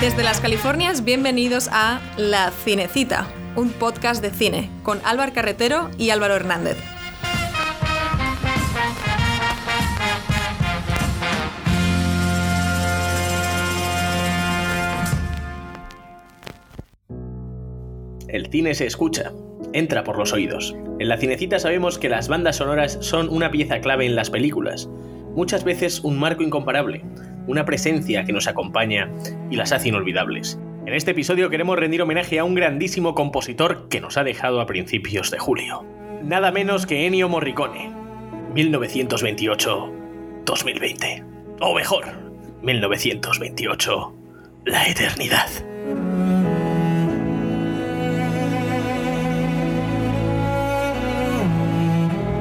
Desde las Californias, bienvenidos a La Cinecita, un podcast de cine con Álvaro Carretero y Álvaro Hernández. El cine se escucha, entra por los oídos. En la cinecita sabemos que las bandas sonoras son una pieza clave en las películas, muchas veces un marco incomparable, una presencia que nos acompaña y las hace inolvidables. En este episodio queremos rendir homenaje a un grandísimo compositor que nos ha dejado a principios de julio. Nada menos que Ennio Morricone. 1928-2020. O mejor, 1928. La eternidad.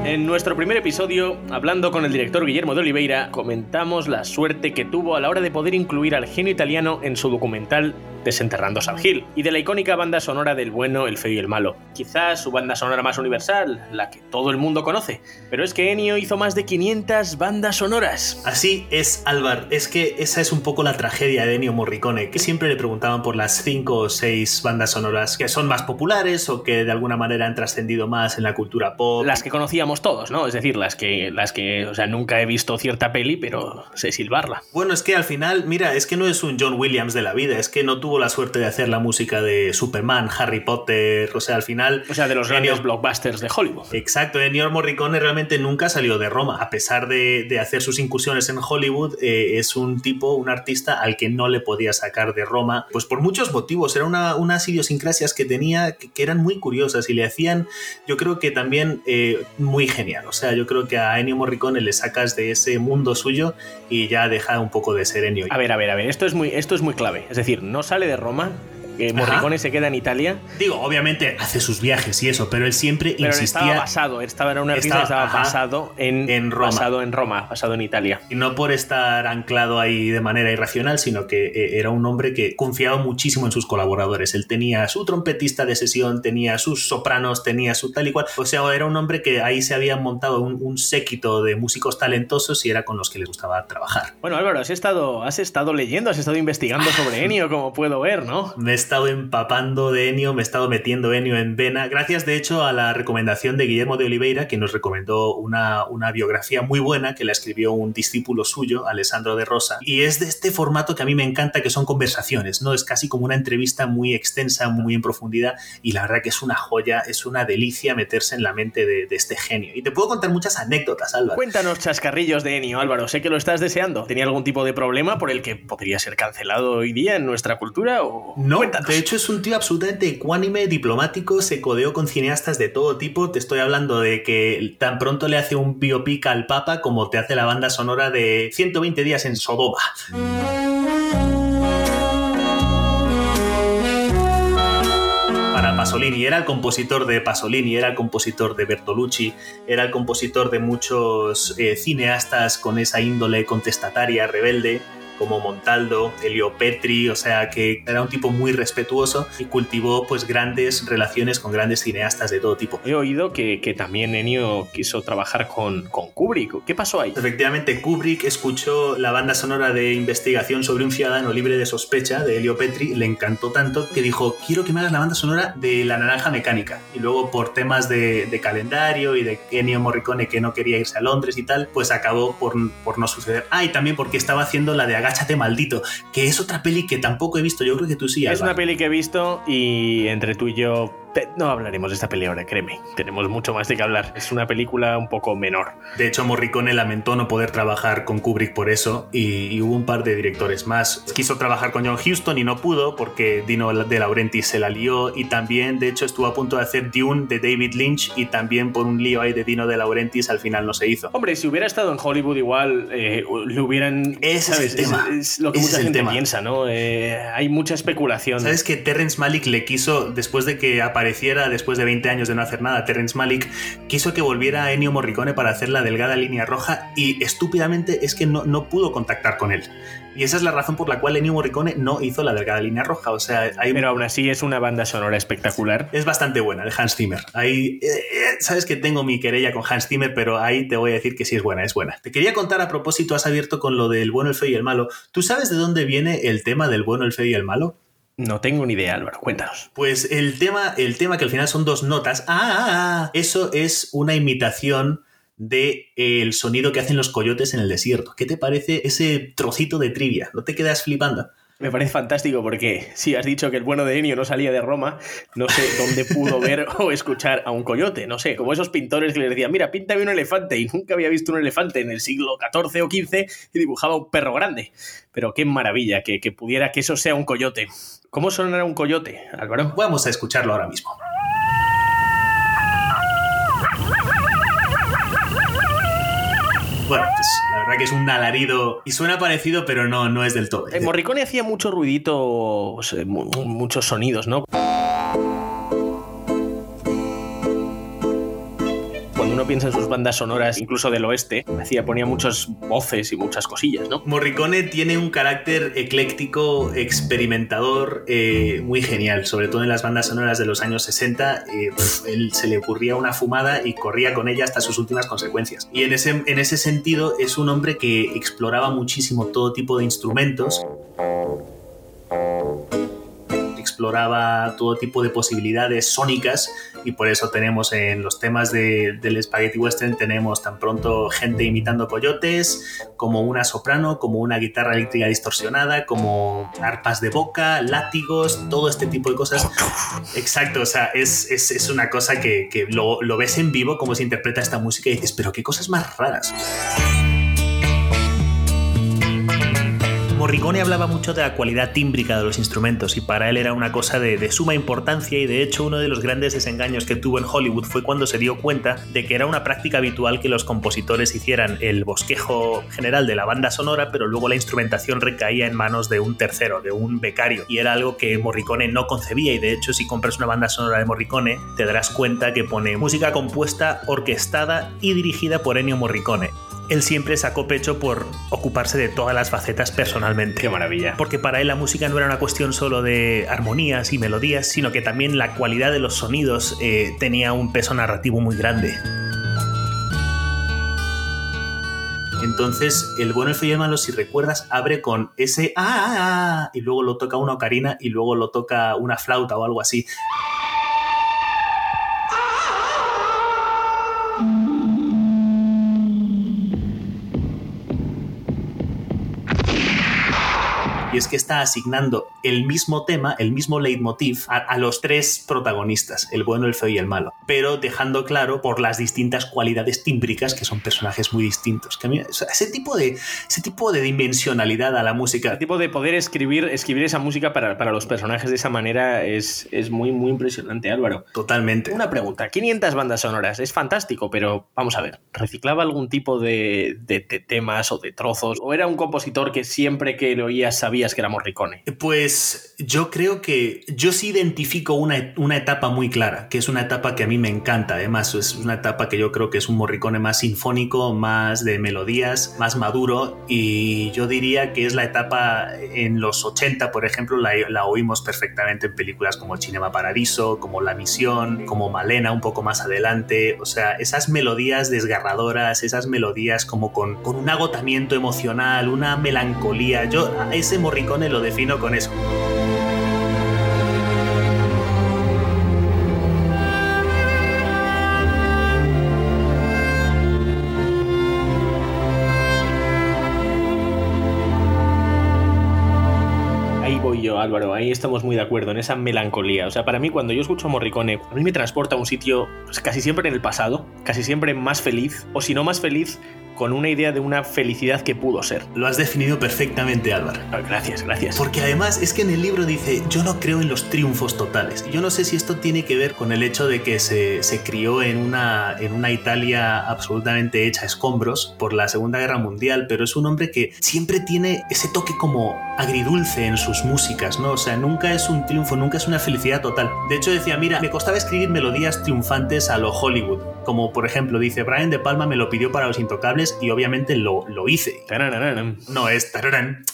En nuestro primer episodio, hablando con el director Guillermo de Oliveira, comentamos la suerte que tuvo a la hora de poder incluir al genio italiano en su documental Desenterrando San Gil, y de la icónica banda sonora del bueno, el feo y el malo. Quizás su banda sonora más universal, la que todo el mundo conoce, pero es que Ennio hizo más de 500 bandas sonoras. Así es, Álvar, es que esa es un poco la tragedia de Ennio Morricone, que siempre le preguntaban por las 5 o 6 bandas sonoras que son más populares o que de alguna manera han trascendido más en la cultura pop. Las que conocíamos todos, ¿no? Es decir, las que, las que, o sea, nunca he visto cierta peli, pero sé silbarla. Bueno, es que al final, mira, es que no es un John Williams de la vida, es que no tuvo la suerte de hacer la música de Superman, Harry Potter, o sea, al final... O sea, de los grandes blockbusters de Hollywood. Exacto, Ennio Morricone realmente nunca salió de Roma, a pesar de, de hacer sus incursiones en Hollywood, eh, es un tipo, un artista al que no le podía sacar de Roma, pues por muchos motivos, era una, unas idiosincrasias que tenía que, que, eran muy curiosas y le hacían, yo creo que también eh, muy genial, o sea, yo creo que a Ennio Morricone le sacas de ese mundo suyo y ya deja un poco de ser Ennio. A ver, a ver, a ver, esto es muy, esto es muy clave, es decir, no sale de Roma, Morricone se queda en Italia. Digo, obviamente hace sus viajes y eso, pero él siempre pero insistía. Estaba basado, estaba en una estaba, estaba basado en, en Roma. Basado en Roma, basado en Italia. Y no por estar anclado ahí de manera irracional, sino que eh, era un hombre que confiaba muchísimo en sus colaboradores. Él tenía su trompetista de sesión, tenía sus sopranos, tenía su tal y cual. O sea, era un hombre que ahí se había montado un, un séquito de músicos talentosos y era con los que le gustaba trabajar. Bueno, Álvaro, has estado, has estado leyendo, has estado investigando sobre Ennio, como puedo ver, ¿no? Me estado empapando de Ennio, me he estado metiendo Ennio en vena, gracias de hecho a la recomendación de Guillermo de Oliveira, que nos recomendó una, una biografía muy buena que la escribió un discípulo suyo, Alessandro de Rosa, y es de este formato que a mí me encanta, que son conversaciones, ¿no? Es casi como una entrevista muy extensa, muy en profundidad, y la verdad que es una joya, es una delicia meterse en la mente de, de este genio. Y te puedo contar muchas anécdotas, Álvaro. Cuéntanos chascarrillos de Ennio, Álvaro, sé que lo estás deseando. ¿Tenía algún tipo de problema por el que podría ser cancelado hoy día en nuestra cultura? O... No, Cuéntanos. De hecho es un tío absolutamente ecuánime, diplomático, se codeó con cineastas de todo tipo. Te estoy hablando de que tan pronto le hace un biopic al Papa como te hace la banda sonora de 120 días en Sodoma. para Pasolini. Era el compositor de Pasolini, era el compositor de Bertolucci, era el compositor de muchos eh, cineastas con esa índole contestataria, rebelde como Montaldo, Elio Petri, o sea que era un tipo muy respetuoso y cultivó pues grandes relaciones con grandes cineastas de todo tipo. He oído que, que también Ennio quiso trabajar con, con, Kubrick. ¿Qué pasó ahí? Efectivamente, Kubrick escuchó la banda sonora de investigación sobre un ciudadano libre de sospecha de Elio Petri, le encantó tanto que dijo, quiero que me hagas la banda sonora de La Naranja Mecánica. Y luego por temas de, de calendario y de Ennio Morricone que no quería irse a Londres y tal, pues acabó por, por no suceder. Ah, y también porque estaba haciendo la de Agáchate maldito, que es otra peli que tampoco he visto, yo creo que tú sí. Es una peli que he visto y entre tú y yo no hablaremos de esta peli ahora, créeme. Tenemos mucho más de qué hablar. Es una película un poco menor. De hecho, Morricone lamentó no poder trabajar con Kubrick por eso y, y, hubo un par de directores más. Quiso trabajar con John Huston y no pudo porque Dino de Laurentiis se la lió y también, de hecho, estuvo a punto de hacer Dune de David Lynch y también por un lío ahí de Dino de Laurentiis al final no se hizo. Hombre, si hubiera estado en Hollywood igual eh, le hubieran... Ese ¿sabes? es, lo que Ese mucha gente tema. piensa, ¿no? Eh, hay mucha especulación. ¿Sabes que Terrence Malick le quiso, después de que apareció apareciera después de 20 años de no hacer nada Terence Malick, quiso que volviera Ennio Morricone para hacer la delgada línea roja y estúpidamente es que no, no pudo contactar con él. Y esa es la razón por la cual Ennio Morricone no hizo la delgada línea roja. O sea, hay... Pero aún así es una banda sonora espectacular. Es bastante buena, de Hans Zimmer. Ahí, eh, eh, sabes que tengo mi querella con Hans Zimmer, pero ahí te voy a decir que sí es buena, es buena. Te quería contar a propósito, has abierto con lo del bueno, el feo y el malo. ¿Tú sabes de dónde viene el tema del bueno, el feo y el malo? No tengo ni idea, Álvaro, cuéntanos. Pues el tema, el tema que al final son dos notas. Ah, ah, ah eso es una imitación de eh, el sonido que hacen los coyotes en el desierto. ¿Qué te parece ese trocito de trivia? ¿No te quedas flipando? Me parece fantástico porque si has dicho que el bueno de Ennio no salía de Roma, no sé dónde pudo ver o escuchar a un coyote, no sé, como esos pintores que le decían, mira, píntame un elefante y nunca había visto un elefante en el siglo XIV o XV y dibujaba un perro grande. Pero qué maravilla que, que pudiera que eso sea un coyote. ¿Cómo sonará un coyote, Álvaro? Vamos a escucharlo ahora mismo. Bueno, pues la que es un alarido y suena parecido, pero no, no es del todo. El Morricone hacía mucho ruidito, muchos sonidos, ¿no? Piensa en sus bandas sonoras, incluso del oeste, hacía, ponía muchas voces y muchas cosillas, ¿no? Morricone tiene un carácter ecléctico, experimentador, eh, muy genial, sobre todo en las bandas sonoras de los años 60. Eh, él se le ocurría una fumada y corría con ella hasta sus últimas consecuencias. Y en ese, en ese sentido es un hombre que exploraba muchísimo todo tipo de instrumentos exploraba todo tipo de posibilidades sónicas y por eso tenemos en los temas del Spaghetti Western tenemos tan pronto gente imitando coyotes, como una soprano, como una guitarra eléctrica distorsionada, como arpas de boca, látigos, todo este tipo de cosas. Exacto, o sea, es, es, una cosa que, que lo, lo ves en vivo, como se interpreta esta música y dices, pero qué cosas más raras. Morricone hablaba mucho de la cualidad tímbrica de los instrumentos y para él era una cosa de, suma importancia y de hecho uno de los grandes desengaños que tuvo en Hollywood fue cuando se dio cuenta de que era una práctica habitual que los compositores hicieran el bosquejo general de la banda sonora pero luego la instrumentación recaía en manos de un tercero, de un becario y era algo que Morricone no concebía y de hecho si compras una banda sonora de Morricone te darás cuenta que pone música compuesta, orquestada y dirigida por Ennio Morricone él siempre sacó pecho por ocuparse de todas las facetas personalmente. Qué maravilla. Porque para él la música no era una cuestión solo de armonías y melodías, sino que también la cualidad de los sonidos eh, tenía un peso narrativo muy grande. Entonces, el bueno, el feo y el malo, si recuerdas, abre con ese ah, ah, ah, y luego lo toca una ocarina y luego lo toca una flauta o algo así. Es que está asignando el mismo tema, el mismo leitmotiv a, los tres protagonistas, el bueno, el feo y el malo, pero dejando claro por las distintas cualidades tímbricas que son personajes muy distintos. Que ese, tipo de, ese tipo de dimensionalidad a la música. El tipo de poder escribir, escribir esa música para, para los personajes de esa manera es, es muy, muy impresionante, Álvaro. Totalmente. Una pregunta, 500 bandas sonoras, es fantástico, pero vamos a ver, ¿reciclaba algún tipo de, de, de temas o de trozos? ¿O era un compositor que siempre que lo oías que era Morricone? Pues yo creo que yo sí identifico una, una, etapa muy clara, que es una etapa que a mí me encanta. Además, es una etapa que yo creo que es un Morricone más sinfónico, más de melodías, más maduro. Y yo diría que es la etapa en los 80, por ejemplo, la, la oímos perfectamente en películas como Cinema Paradiso, como La Misión, como Malena, un poco más adelante. O sea, esas melodías desgarradoras, esas melodías como con, con un agotamiento emocional, una melancolía. Yo ese Morricone Morricone lo defino con eso. Ahí voy yo, Álvaro, ahí estamos muy de acuerdo, en esa melancolía. O sea, para mí cuando yo escucho Morricone, a mí me transporta a un sitio pues, casi siempre en el pasado, casi siempre más feliz, o si no más feliz, con una idea de una felicidad que pudo ser. Lo has definido perfectamente, Álvaro. Ah, gracias, gracias. Porque además es que en el libro dice, yo no creo en los triunfos totales. Yo no sé si esto tiene que ver con el hecho de que se, se crió en una, en una Italia absolutamente hecha a escombros por la Segunda Guerra Mundial, pero es un hombre que siempre tiene ese toque como agridulce en sus músicas, ¿no? O sea, nunca es un triunfo, nunca es una felicidad total. De hecho decía, mira, me costaba escribir melodías triunfantes a lo Hollywood, como por ejemplo dice, Brian De Palma me lo pidió para Los Intocables y obviamente lo, lo hice. No es tararán.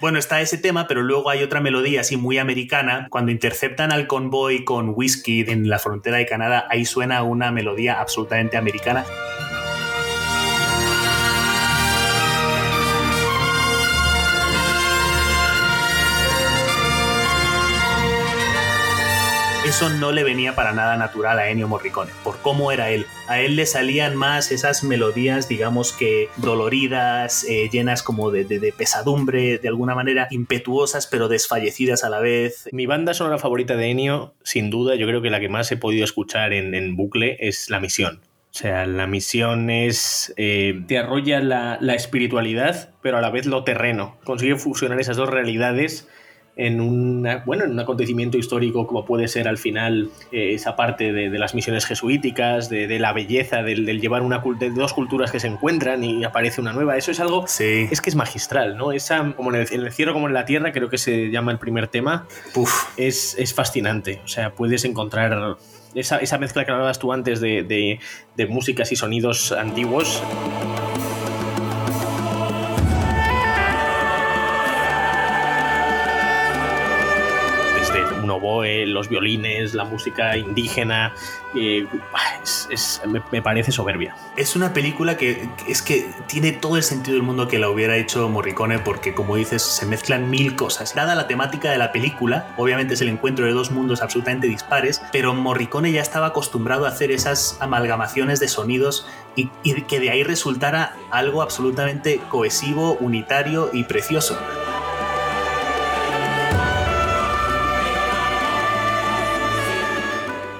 Bueno, está ese tema, pero luego hay otra melodía así muy americana. Cuando interceptan al convoy con whisky en la frontera de Canadá, ahí suena una melodía absolutamente americana. Eso no le venía para nada natural a Ennio Morricone, por cómo era él. A él le salían más esas melodías, digamos que doloridas, eh, llenas como de, pesadumbre, de alguna manera impetuosas, pero desfallecidas a la vez. Mi banda sonora favorita de Ennio, sin duda, yo creo que la que más he podido escuchar en, bucle es La Misión. O sea, la misión es. Eh, te arrolla la, la, espiritualidad, pero a la vez lo terreno. Consigue fusionar esas dos realidades en, una, bueno, en un acontecimiento histórico como puede ser al final eh, esa parte de, las misiones jesuíticas, de, la belleza del, llevar una de dos culturas que se encuentran y aparece una nueva. Eso es algo, sí. es que es magistral, ¿no? Esa, como en el, cielo como en la tierra, creo que se llama el primer tema, Es, es fascinante. O sea, puedes encontrar esa, esa mezcla que hablabas tú antes de, de músicas y sonidos antiguos. Los violines, la música indígena, eh, me, parece soberbia. Es una película que es que tiene todo el sentido del mundo que la hubiera hecho Morricone porque como dices se mezclan mil cosas. Dada la temática de la película, obviamente es el encuentro de dos mundos absolutamente dispares, pero Morricone ya estaba acostumbrado a hacer esas amalgamaciones de sonidos y que de ahí resultara algo absolutamente cohesivo, unitario y precioso.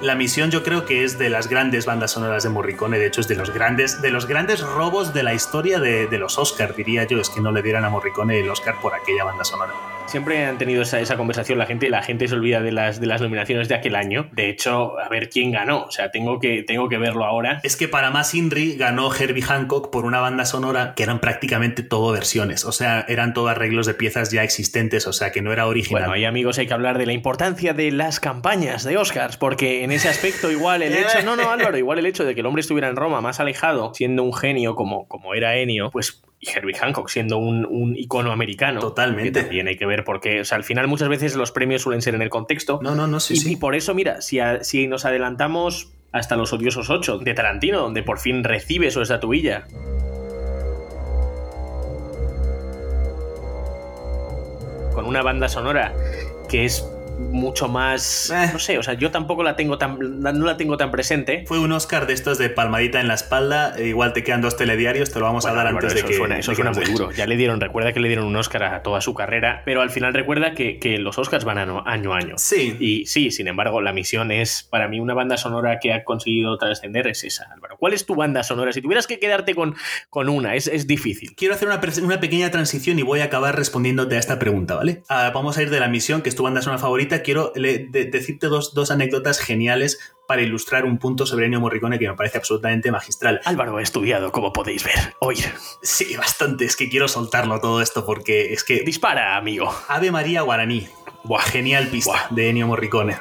La misión yo creo que es de las grandes bandas sonoras de Morricone, de hecho es de los grandes, de los grandes robos de la historia de, de los Oscar, diría yo, es que no le dieran a Morricone el Oscar por aquella banda sonora. Siempre han tenido esa, esa, conversación la gente, la gente se olvida de las, de las nominaciones de aquel año. De hecho, a ver quién ganó. O sea, tengo que, tengo que verlo ahora. Es que para más Inri ganó Herbie Hancock por una banda sonora que eran prácticamente todo versiones. O sea, eran todos arreglos de piezas ya existentes, o sea, que no era original. Bueno, ahí amigos hay que hablar de la importancia de las campañas de Oscars, porque en ese aspecto igual el hecho, no, no Álvaro, igual el hecho de que el hombre estuviera en Roma más alejado, siendo un genio como, como era Enio, pues y Herbie Hancock siendo un, icono americano. Totalmente. Que también hay que ver porque, o sea, al final muchas veces los premios suelen ser en el contexto. No, no, no, sí, y, sí. Y por eso, mira, si, si nos adelantamos hasta Los Odiosos 8 de Tarantino, donde por fin recibe su estatuilla. Con una banda sonora que es mucho más. Eh. No sé, o sea, yo tampoco la tengo tan. no la tengo tan presente. Fue un Oscar de estos de palmadita en la espalda. E igual te quedan dos telediarios, te lo vamos a dar antes de que. Suena, eso suena muy duro. Ya le dieron, recuerda que le dieron un Oscar a toda su carrera, pero al final recuerda que, que los Oscars van año, año a año. Sí. Y sí, sin embargo, la misión es, para mí, una banda sonora que ha conseguido trascender es esa, Álvaro. ¿Cuál es tu banda sonora? Si tuvieras que quedarte con, con una, es, es difícil. Quiero hacer una, una, pequeña transición y voy a acabar respondiéndote a esta pregunta, ¿vale? Ah, vamos a ir de la misión, que es tu banda sonora favorita. Quiero decirte dos, dos anécdotas geniales para ilustrar un punto sobre Ennio Morricone que me parece absolutamente magistral. Álvaro ha estudiado, como podéis ver, oír. Sí, bastante. Es que quiero soltarlo todo esto porque es que... Dispara, amigo. Ave María Guaraní. Buah, genial pista de Ennio Morricone.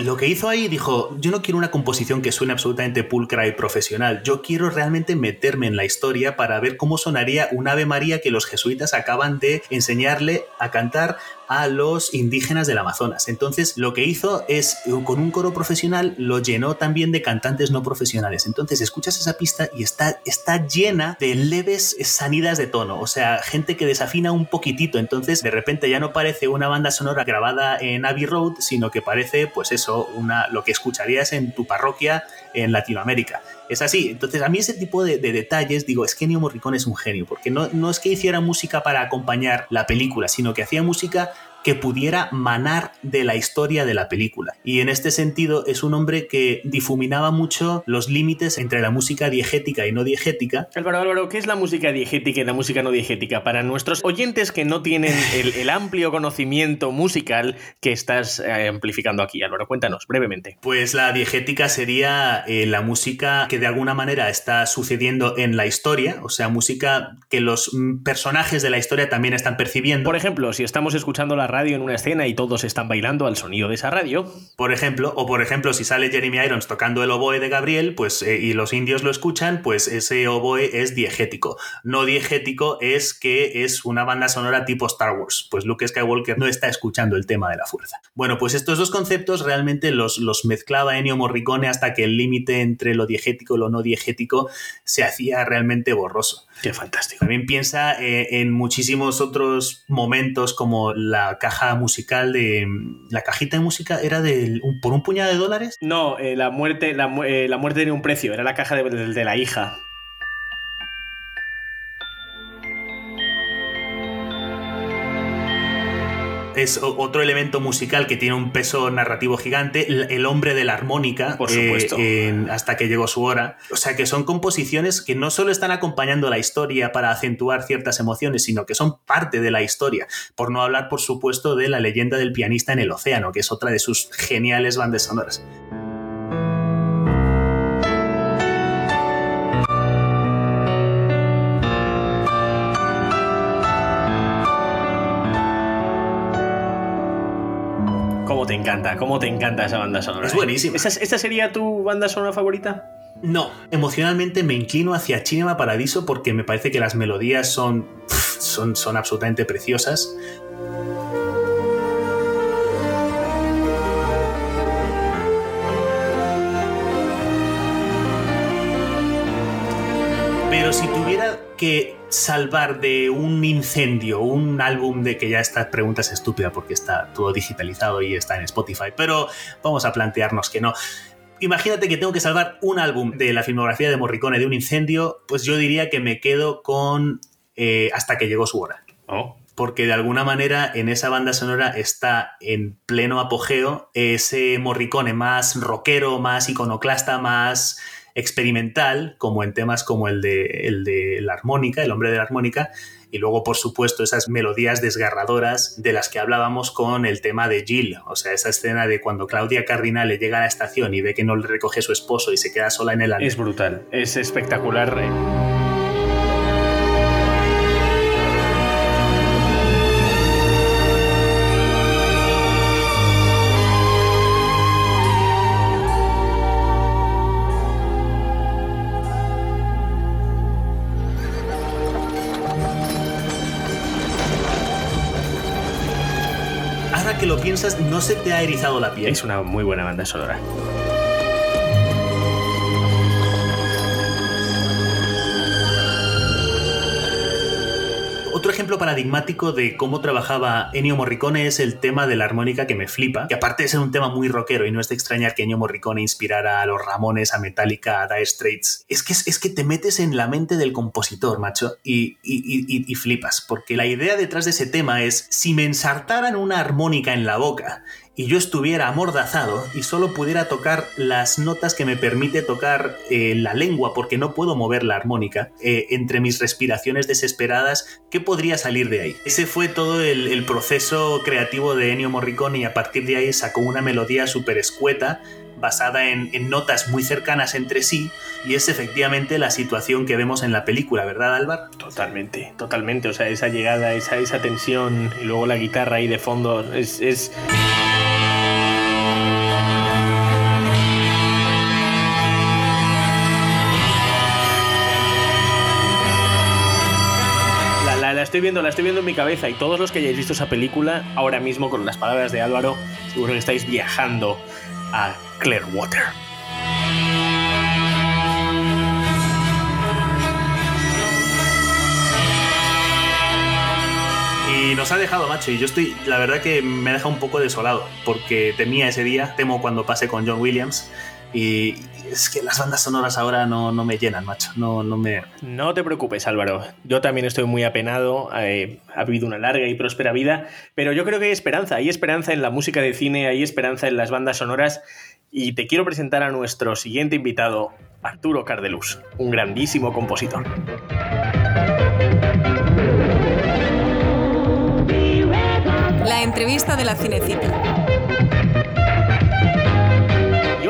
Lo que hizo ahí dijo, yo no quiero una composición que suene absolutamente pulcra y profesional, yo quiero realmente meterme en la historia para ver cómo sonaría un Ave María que los jesuitas acaban de enseñarle a cantar a los indígenas del Amazonas. Entonces lo que hizo es, con un coro profesional, lo llenó también de cantantes no profesionales. Entonces escuchas esa pista y está, está llena de leves sanidas de tono, o sea, gente que desafina un poquitito. Entonces de repente ya no parece una banda sonora grabada en Abbey Road, sino que parece, pues eso, lo que escucharías en tu parroquia en Latinoamérica. Es así. Entonces, a mí ese tipo de, detalles, digo, es que Ennio Morricone es un genio, porque no, no es que hiciera música para acompañar la película, sino que hacía música que pudiera manar de la historia de la película. Y en este sentido es un hombre que difuminaba mucho los límites entre la música diegética y no diegética. Álvaro, Álvaro, ¿qué es la música diegética y la música no diegética? Para nuestros oyentes que no tienen el, amplio conocimiento musical que estás eh, amplificando aquí, Álvaro, cuéntanos brevemente. Pues la diegética sería eh, la música que de alguna manera está sucediendo en la historia, o sea, música que los mm, personajes de la historia también están percibiendo. Por ejemplo, si estamos escuchando la radio en una escena y todos están bailando al sonido de esa radio. Por ejemplo, o por ejemplo, si sale Jeremy Irons tocando el oboe de Gabriel, pues eh, y los indios lo escuchan, pues ese oboe es diegético. No diegético es que es una banda sonora tipo Star Wars. Pues Luke Skywalker no está escuchando el tema de la fuerza. Bueno, pues estos dos conceptos realmente los, los mezclaba Ennio Morricone hasta que el límite entre lo diegético y lo no diegético se hacía realmente borroso. Qué fantástico. También piensa eh, en muchísimos otros momentos como la caja musical de... ¿La cajita de música era de, por un puñado de dólares? No, eh, la, muerte, la, eh, la, muerte tenía un precio, era la caja de la hija. Es otro elemento musical que tiene un peso narrativo gigante, el hombre de la armónica, por supuesto, eh, hasta que llegó su hora. O sea que son composiciones que no solo están acompañando la historia para acentuar ciertas emociones, sino que son parte de la historia. Por no hablar, por supuesto, de la leyenda del pianista en el océano, que es otra de sus geniales bandas sonoras. Encanta, cómo te encanta esa banda sonora. Es buenísima. ¿Esta, sería tu banda sonora favorita? No, emocionalmente me inclino hacia Cinema Paradiso porque me parece que las melodías son, son, son absolutamente preciosas. Pero si tuviera que salvar de un incendio un álbum de que ya esta pregunta es estúpida porque está todo digitalizado y está en Spotify, pero vamos a plantearnos que no. Imagínate que tengo que salvar un álbum de la filmografía de Morricone de un incendio, pues yo diría que me quedo con eh, Hasta que llegó su hora. Oh. Porque de alguna manera en esa banda sonora está en pleno apogeo ese Morricone más rockero, más iconoclasta, más experimental, como en temas como el de, el de la armónica, el hombre de la armónica, y luego, por supuesto, esas melodías desgarradoras de las que hablábamos con el tema de Jill, o sea, esa escena de cuando Claudia Cardinal le llega a la estación y ve que no le recoge su esposo y se queda sola en el andén. Es brutal, es espectacular. No se te ha erizado la piel. Es una muy buena banda sonora. Ejemplo paradigmático de cómo trabajaba Ennio Morricone es el tema de la armónica que me flipa, que aparte de ser un tema muy rockero y no es de extrañar que Ennio Morricone inspirara a los Ramones, a Metallica, a Dire Straits, es que, es que te metes en la mente del compositor, macho, y, y flipas, porque la idea detrás de ese tema es, si me ensartaran una armónica en la boca y yo estuviera amordazado y solo pudiera tocar las notas que me permite tocar eh, la lengua porque no puedo mover la armónica eh, entre mis respiraciones desesperadas, ¿qué podría salir de ahí? Ese fue todo el, proceso creativo de Ennio Morricone y a partir de ahí sacó una melodía súper escueta basada en, notas muy cercanas entre sí y es efectivamente la situación que vemos en la película, ¿verdad Álvaro? Totalmente, totalmente, o sea, esa llegada, esa, esa tensión y luego la guitarra ahí de fondo es... estoy viendo, la estoy viendo en mi cabeza y todos los que hayáis visto esa película, ahora mismo con las palabras de Álvaro, seguro que estáis viajando a Clearwater. Y nos ha dejado, macho, y yo estoy, la verdad que me ha dejado un poco desolado, porque temía ese día, temo cuando pase con John Williams, y es que las bandas sonoras ahora no, no me llenan, macho. No, no, me... no te preocupes, Álvaro. Yo también estoy muy apenado. Eh, ha vivido una larga y próspera vida. Pero yo creo que hay esperanza. Hay esperanza en la música de cine, hay esperanza en las bandas sonoras. Y te quiero presentar a nuestro siguiente invitado, Arturo Cardelus, un grandísimo compositor. La entrevista de la Cinecita.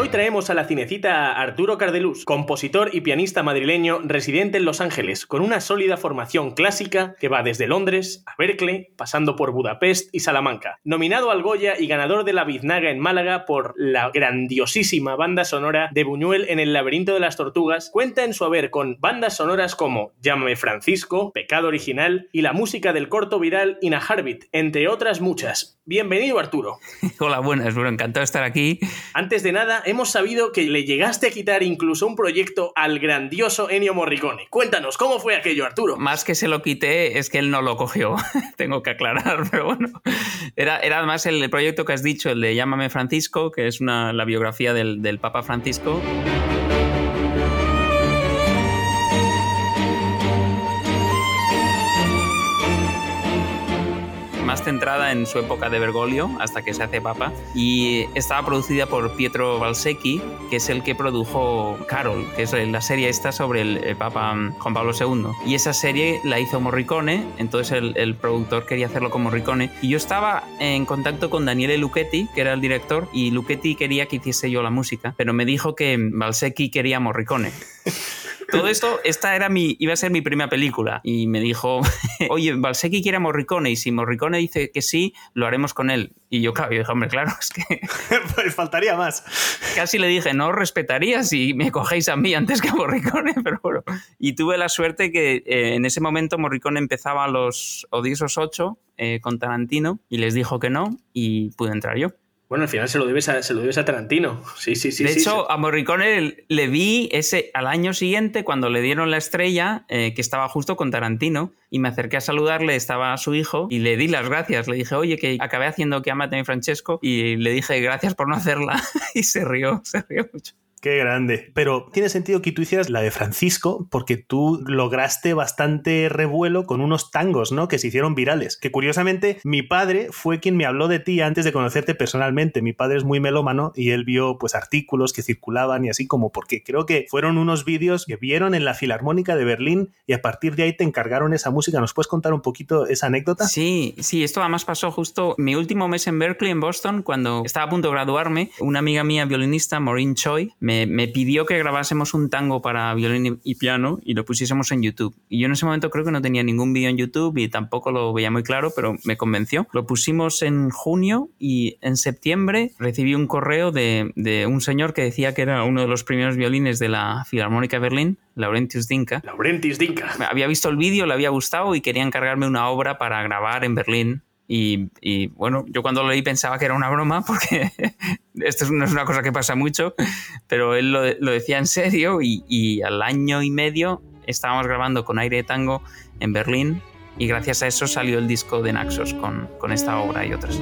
Hoy traemos a la cinecita a Arturo Cardelus, compositor y pianista madrileño residente en Los Ángeles, con una sólida formación clásica que va desde Londres a Berkeley, pasando por Budapest y Salamanca. Nominado al Goya y ganador de la Biznaga en Málaga por la grandiosísima banda sonora de Buñuel en El laberinto de las tortugas, cuenta en su haber con bandas sonoras como Llámame Francisco, Pecado Original y la música del corto viral Ina Harbit, entre otras muchas. Bienvenido Arturo. Hola, buenas, bueno, encantado de estar aquí. Antes de nada, hemos sabido que le llegaste a quitar incluso un proyecto al grandioso Ennio Morricone. Cuéntanos, ¿cómo fue aquello, Arturo? Más que se lo quité, es que él no lo cogió. Tengo que aclarar, pero bueno. Era, era además el proyecto que has dicho, el de Llámame Francisco, que es una, la biografía del, del Papa Francisco. Más centrada en su época de Bergoglio, hasta que se hace papa, y estaba producida por Pietro Valsecchi, que es el que produjo Carol, que es la serie esta sobre el, papa Juan Pablo II. Y esa serie la hizo Morricone, entonces el, el, productor quería hacerlo con Morricone, y yo estaba en contacto con Daniele Lucchetti, que era el director, y Lucchetti quería que hiciese yo la música, pero me dijo que Valsecchi quería Morricone. Todo esto, esta era mi, iba a ser mi primera película. Y me dijo, oye, Valsecchi quiere a Morricone y si Morricone dice que sí, lo haremos con él. Y yo, claro, yo dije, hombre, claro, es que... pues faltaría más. Casi le dije, no os respetaría si me cogéis a mí antes que a Morricone, pero bueno. Y tuve la suerte que eh, en ese momento Morricone empezaba los Odiosos 8 eh, con Tarantino y les dijo que no y pude entrar yo. Bueno, al final se lo debes a, se lo debes a Tarantino. Sí, sí, sí. De sí, hecho, sí. a Morricone le vi ese al año siguiente cuando le dieron la estrella, eh, que estaba justo con Tarantino, y me acerqué a saludarle, estaba su hijo, y le di las gracias. Le dije, oye, que acabé haciendo que amate a mi Francesco, y le dije gracias por no hacerla, y se rió, se rió mucho. Qué grande. Pero tiene sentido que tú hicieras la de Francisco porque tú lograste bastante revuelo con unos tangos, ¿no? Que se hicieron virales. Que curiosamente mi padre fue quien me habló de ti antes de conocerte personalmente. Mi padre es muy melómano y él vio pues artículos que circulaban y así como porque creo que fueron unos vídeos que vieron en la Filarmónica de Berlín y a partir de ahí te encargaron esa música. ¿Nos puedes contar un poquito esa anécdota? Sí, sí, esto además pasó justo mi último mes en Berkeley, en Boston, cuando estaba a punto de graduarme. Una amiga mía, violinista, Maureen Choi, me me, pidió que grabásemos un tango para violín y piano y lo pusiésemos en YouTube. Y yo en ese momento creo que no tenía ningún vídeo en YouTube y tampoco lo veía muy claro, pero me convenció. Lo pusimos en junio y en septiembre recibí un correo de, de un señor que decía que era uno de los primeros violines de la Filarmónica de Berlín, Laurentius Dinka. Laurentius Dinka. Había visto el vídeo, le había gustado y quería encargarme una obra para grabar en Berlín y, y, bueno, yo cuando lo leí pensaba que era una broma, porque esto no es una cosa que pasa mucho, pero él lo, lo decía en serio y, y, al año y medio estábamos grabando con aire de tango en Berlín y gracias a eso salió el disco de Naxos con, con esta obra y otras.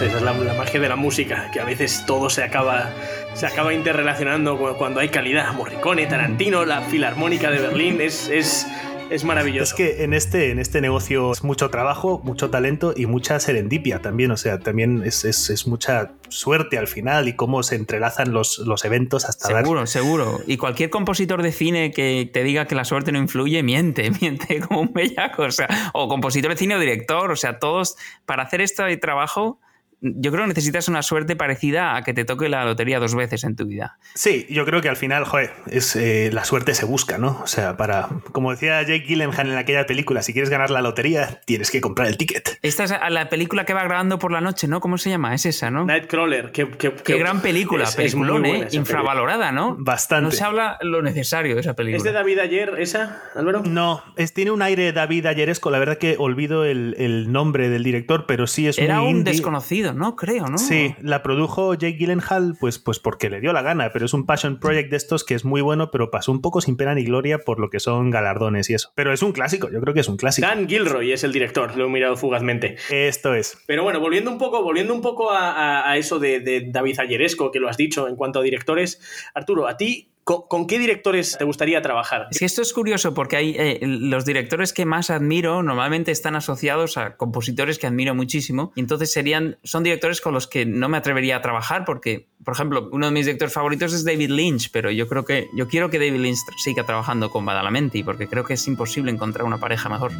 Esa es, esa es la, la, magia de la música, que a veces todo se acaba, se acaba interrelacionando cuando hay calidad. Morricone, Tarantino, la Filarmónica de Berlín, es, es, es maravilloso. Es que en este, en este negocio es mucho trabajo, mucho talento y mucha serendipia también. O sea, también es, es, es mucha suerte al final y cómo se entrelazan los, los eventos hasta Seguro, dar... seguro. Y cualquier compositor de cine que te diga que la suerte no influye, miente, miente como un bellaco. O sea, o compositor de cine o director. O sea, todos, para hacer este trabajo yo creo que necesitas una suerte parecida a que te toque la lotería dos veces en tu vida. Sí, yo creo que al final, joder, es, eh, la suerte se busca, ¿no? O sea, para, como decía Jake Gyllenhaal en aquella película, si quieres ganar la lotería, tienes que comprar el ticket. Esta es la película que va grabando por la noche, ¿no? ¿Cómo se llama? Es esa, ¿no? Nightcrawler. Qué, qué, gran película, es, peliculón, ¿eh? infravalorada, ¿no? Bastante. No se habla lo necesario de esa película. ¿Es de David Ayer esa, Álvaro? No, es, tiene un aire David Ayeresco, la verdad que olvido el, el nombre del director, pero sí es Era un desconocido, ¿no? Creo, ¿no? Sí, la produjo Jake Gyllenhaal, pues, pues porque le dio la gana, pero es un passion project de estos que es muy bueno, pero pasó un poco sin pena ni gloria por lo que son galardones y eso. Pero es un clásico, yo creo que es un clásico. Dan Gilroy es el director, lo he mirado fugazmente. Esto es. Pero bueno, volviendo un poco, volviendo un poco a, eso de, de David Ayeresco, que lo has dicho en cuanto a directores, Arturo, a ti ¿Con, qué directores te gustaría trabajar? Que esto es curioso porque hay, eh, los directores que más admiro normalmente están asociados a compositores que admiro muchísimo y entonces serían, son directores con los que no me atrevería a trabajar porque, por ejemplo, uno de mis directores favoritos es David Lynch, pero yo creo que yo quiero que David Lynch siga trabajando con Badalamenti porque creo que es imposible encontrar una pareja mejor.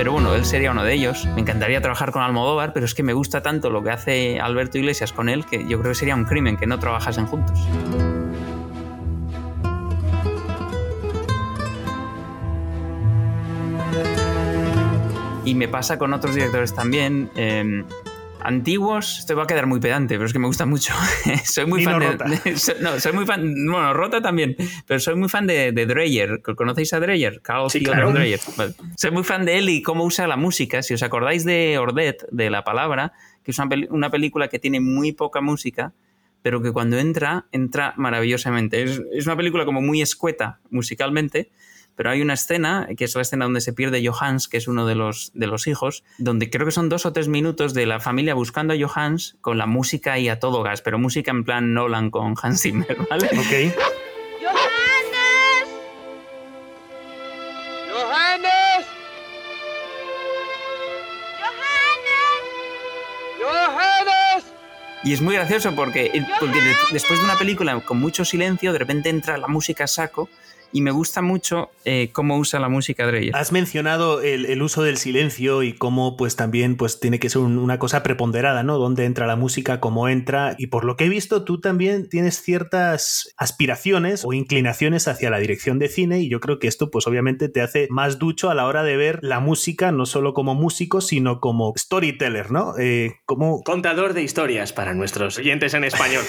Pero bueno, él sería uno de ellos. Me encantaría trabajar con Almodóvar, pero es que me gusta tanto lo que hace Alberto Iglesias con él que yo creo que sería un crimen que no trabajasen juntos. Y me pasa con otros directores también. Em, antiguos, esto va a quedar muy pedante, pero es que me gusta mucho. soy muy fan de, No, soy muy fan. Bueno, Rota también, pero soy muy fan de, de Dreyer. ¿Conocéis a Dreyer? Carl sí, claro. Dreyer. Soy muy fan de él y cómo usa la música. Si os acordáis de Ordet, de la palabra, que es una, película que tiene muy poca música, pero que cuando entra, entra maravillosamente. Es, es una película como muy escueta musicalmente pero hay una escena, que es la escena donde se pierde Johannes, que es uno de los, de los hijos, donde creo que son dos o tres minutos de la familia buscando a Johannes con la música y a todo gas, pero música en plan Nolan con Hans Zimmer, ¿vale? Ok. ¡Johannes! ¡Johannes! ¡Johannes! ¡Johannes! Y es muy gracioso porque, porque después de una película con mucho silencio, de repente entra la música a saco y me gusta mucho eh, cómo usa la música Dreyer. Has mencionado el, uso del silencio y cómo pues también pues tiene que ser una cosa preponderada, ¿no? Dónde entra la música, cómo entra y por lo que he visto tú también tienes ciertas aspiraciones o inclinaciones hacia la dirección de cine y yo creo que esto pues obviamente te hace más ducho a la hora de ver la música no solo como músico sino como storyteller, ¿no? Eh, como contador de historias para nuestros oyentes en español.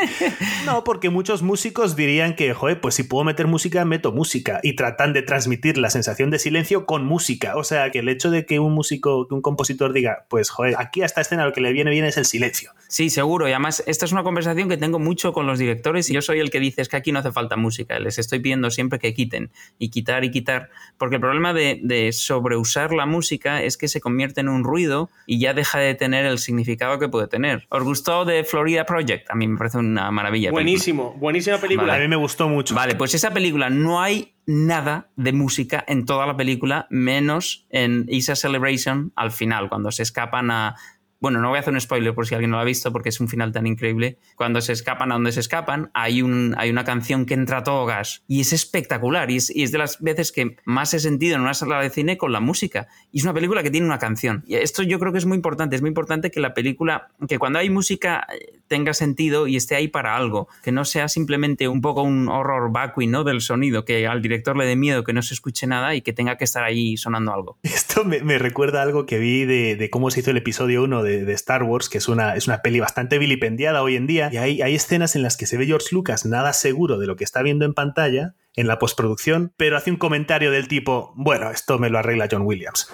no, porque muchos músicos dirían que, joder, pues si puedo meter música meto música y tratan de transmitir la sensación de silencio con música. O sea, que el hecho de que un músico, que un compositor diga, pues joder, aquí a esta escena lo que le viene bien es el silencio. Sí, seguro. Y además, esta es una conversación que tengo mucho con los directores y yo soy el que dice es que aquí no hace falta música. Les estoy pidiendo siempre que quiten y quitar y quitar. Porque el problema de, de sobreusar la música es que se convierte en un ruido y ya deja de tener el significado que puede tener. ¿Os gustó de Florida Project? A mí me parece una maravilla. Buenísimo, buenísima película. A mí me gustó mucho. Vale, pues esa película no hay nada de música en toda la película, menos en Isa Celebration al final, cuando se escapan a, bueno, no voy a hacer un spoiler por si alguien no lo ha visto porque es un final tan increíble. Cuando se escapan a donde se escapan, hay, un, hay una canción que entra a todo gas y es espectacular y es, de las veces que más he sentido en una sala de cine con la música. Y es una película que tiene una canción. Y esto yo creo que es muy importante. Es muy importante que la película, que cuando hay música eh, tenga sentido y esté ahí para algo, que no sea simplemente un poco un horror vacui ¿no? del sonido, que al director le dé miedo que no se escuche nada y que tenga que estar ahí sonando algo. Esto me, recuerda algo que vi de, de cómo se hizo el episodio 1 de de, Star Wars, que es una, es una peli bastante vilipendiada hoy en día, y hay, hay escenas en las que se ve George Lucas nada seguro de lo que está viendo en pantalla en la postproducción, pero hace un comentario del tipo, bueno, esto me lo arregla John Williams.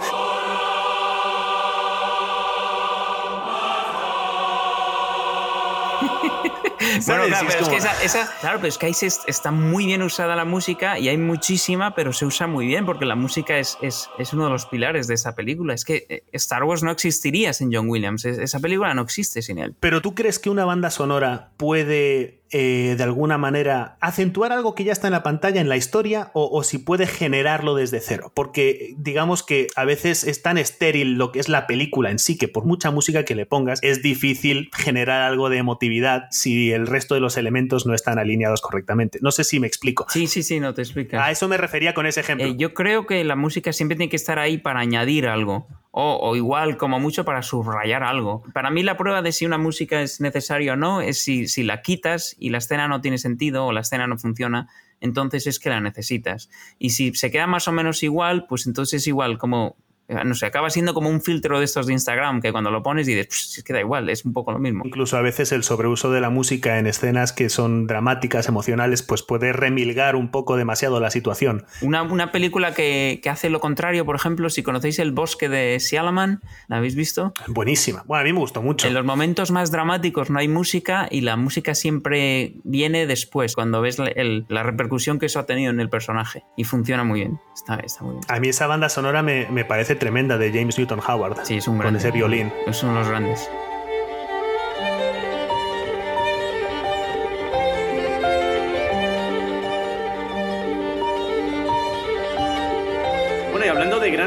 Bueno, claro, pero es, que esa, claro, pero es que ahí está muy bien usada la música y hay muchísima, pero se usa muy bien porque la música es, es, es uno de los pilares de esa película. Es que eh, Star Wars no existiría sin John Williams. Esa película no existe sin él. Pero tú crees que una banda sonora puede eh, de alguna manera acentuar algo que ya está en la pantalla, en la historia, o, o si puede generarlo desde cero. Porque digamos que a veces es tan estéril lo que es la película en sí, que por mucha música que le pongas, es difícil generar algo de emotividad si el resto de los elementos no están alineados correctamente. No sé si me explico. Sí, sí, sí, no te explicas. A eso me refería con ese ejemplo. Eh, yo creo que la música siempre tiene que estar ahí para añadir algo. O, igual, como mucho, para subrayar algo. Para mí la prueba de si una música es necesaria o no es si, si la quitas y la escena no tiene sentido o la escena no funciona, entonces es que la necesitas. Y si se queda más o menos igual, pues entonces igual como no sé, acaba siendo como un filtro de estos de Instagram que cuando lo pones dices, pues es que da igual, es un poco lo mismo. Incluso a veces el sobreuso de la música en escenas que son dramáticas, emocionales, pues puede remilgar un poco demasiado la situación. Una, una película que, que, hace lo contrario, por ejemplo, si conocéis El bosque de Sialaman, ¿la habéis visto? Buenísima. Bueno, a mí me gustó mucho. En los momentos más dramáticos no hay música y la música siempre viene después, cuando ves el, la repercusión que eso ha tenido en el personaje. Y funciona muy bien. Está, está muy bien. A mí esa banda sonora me, me parece tremenda de James Newton Howard. Sí, es un Con grande. ese violín. Es uno de los grandes.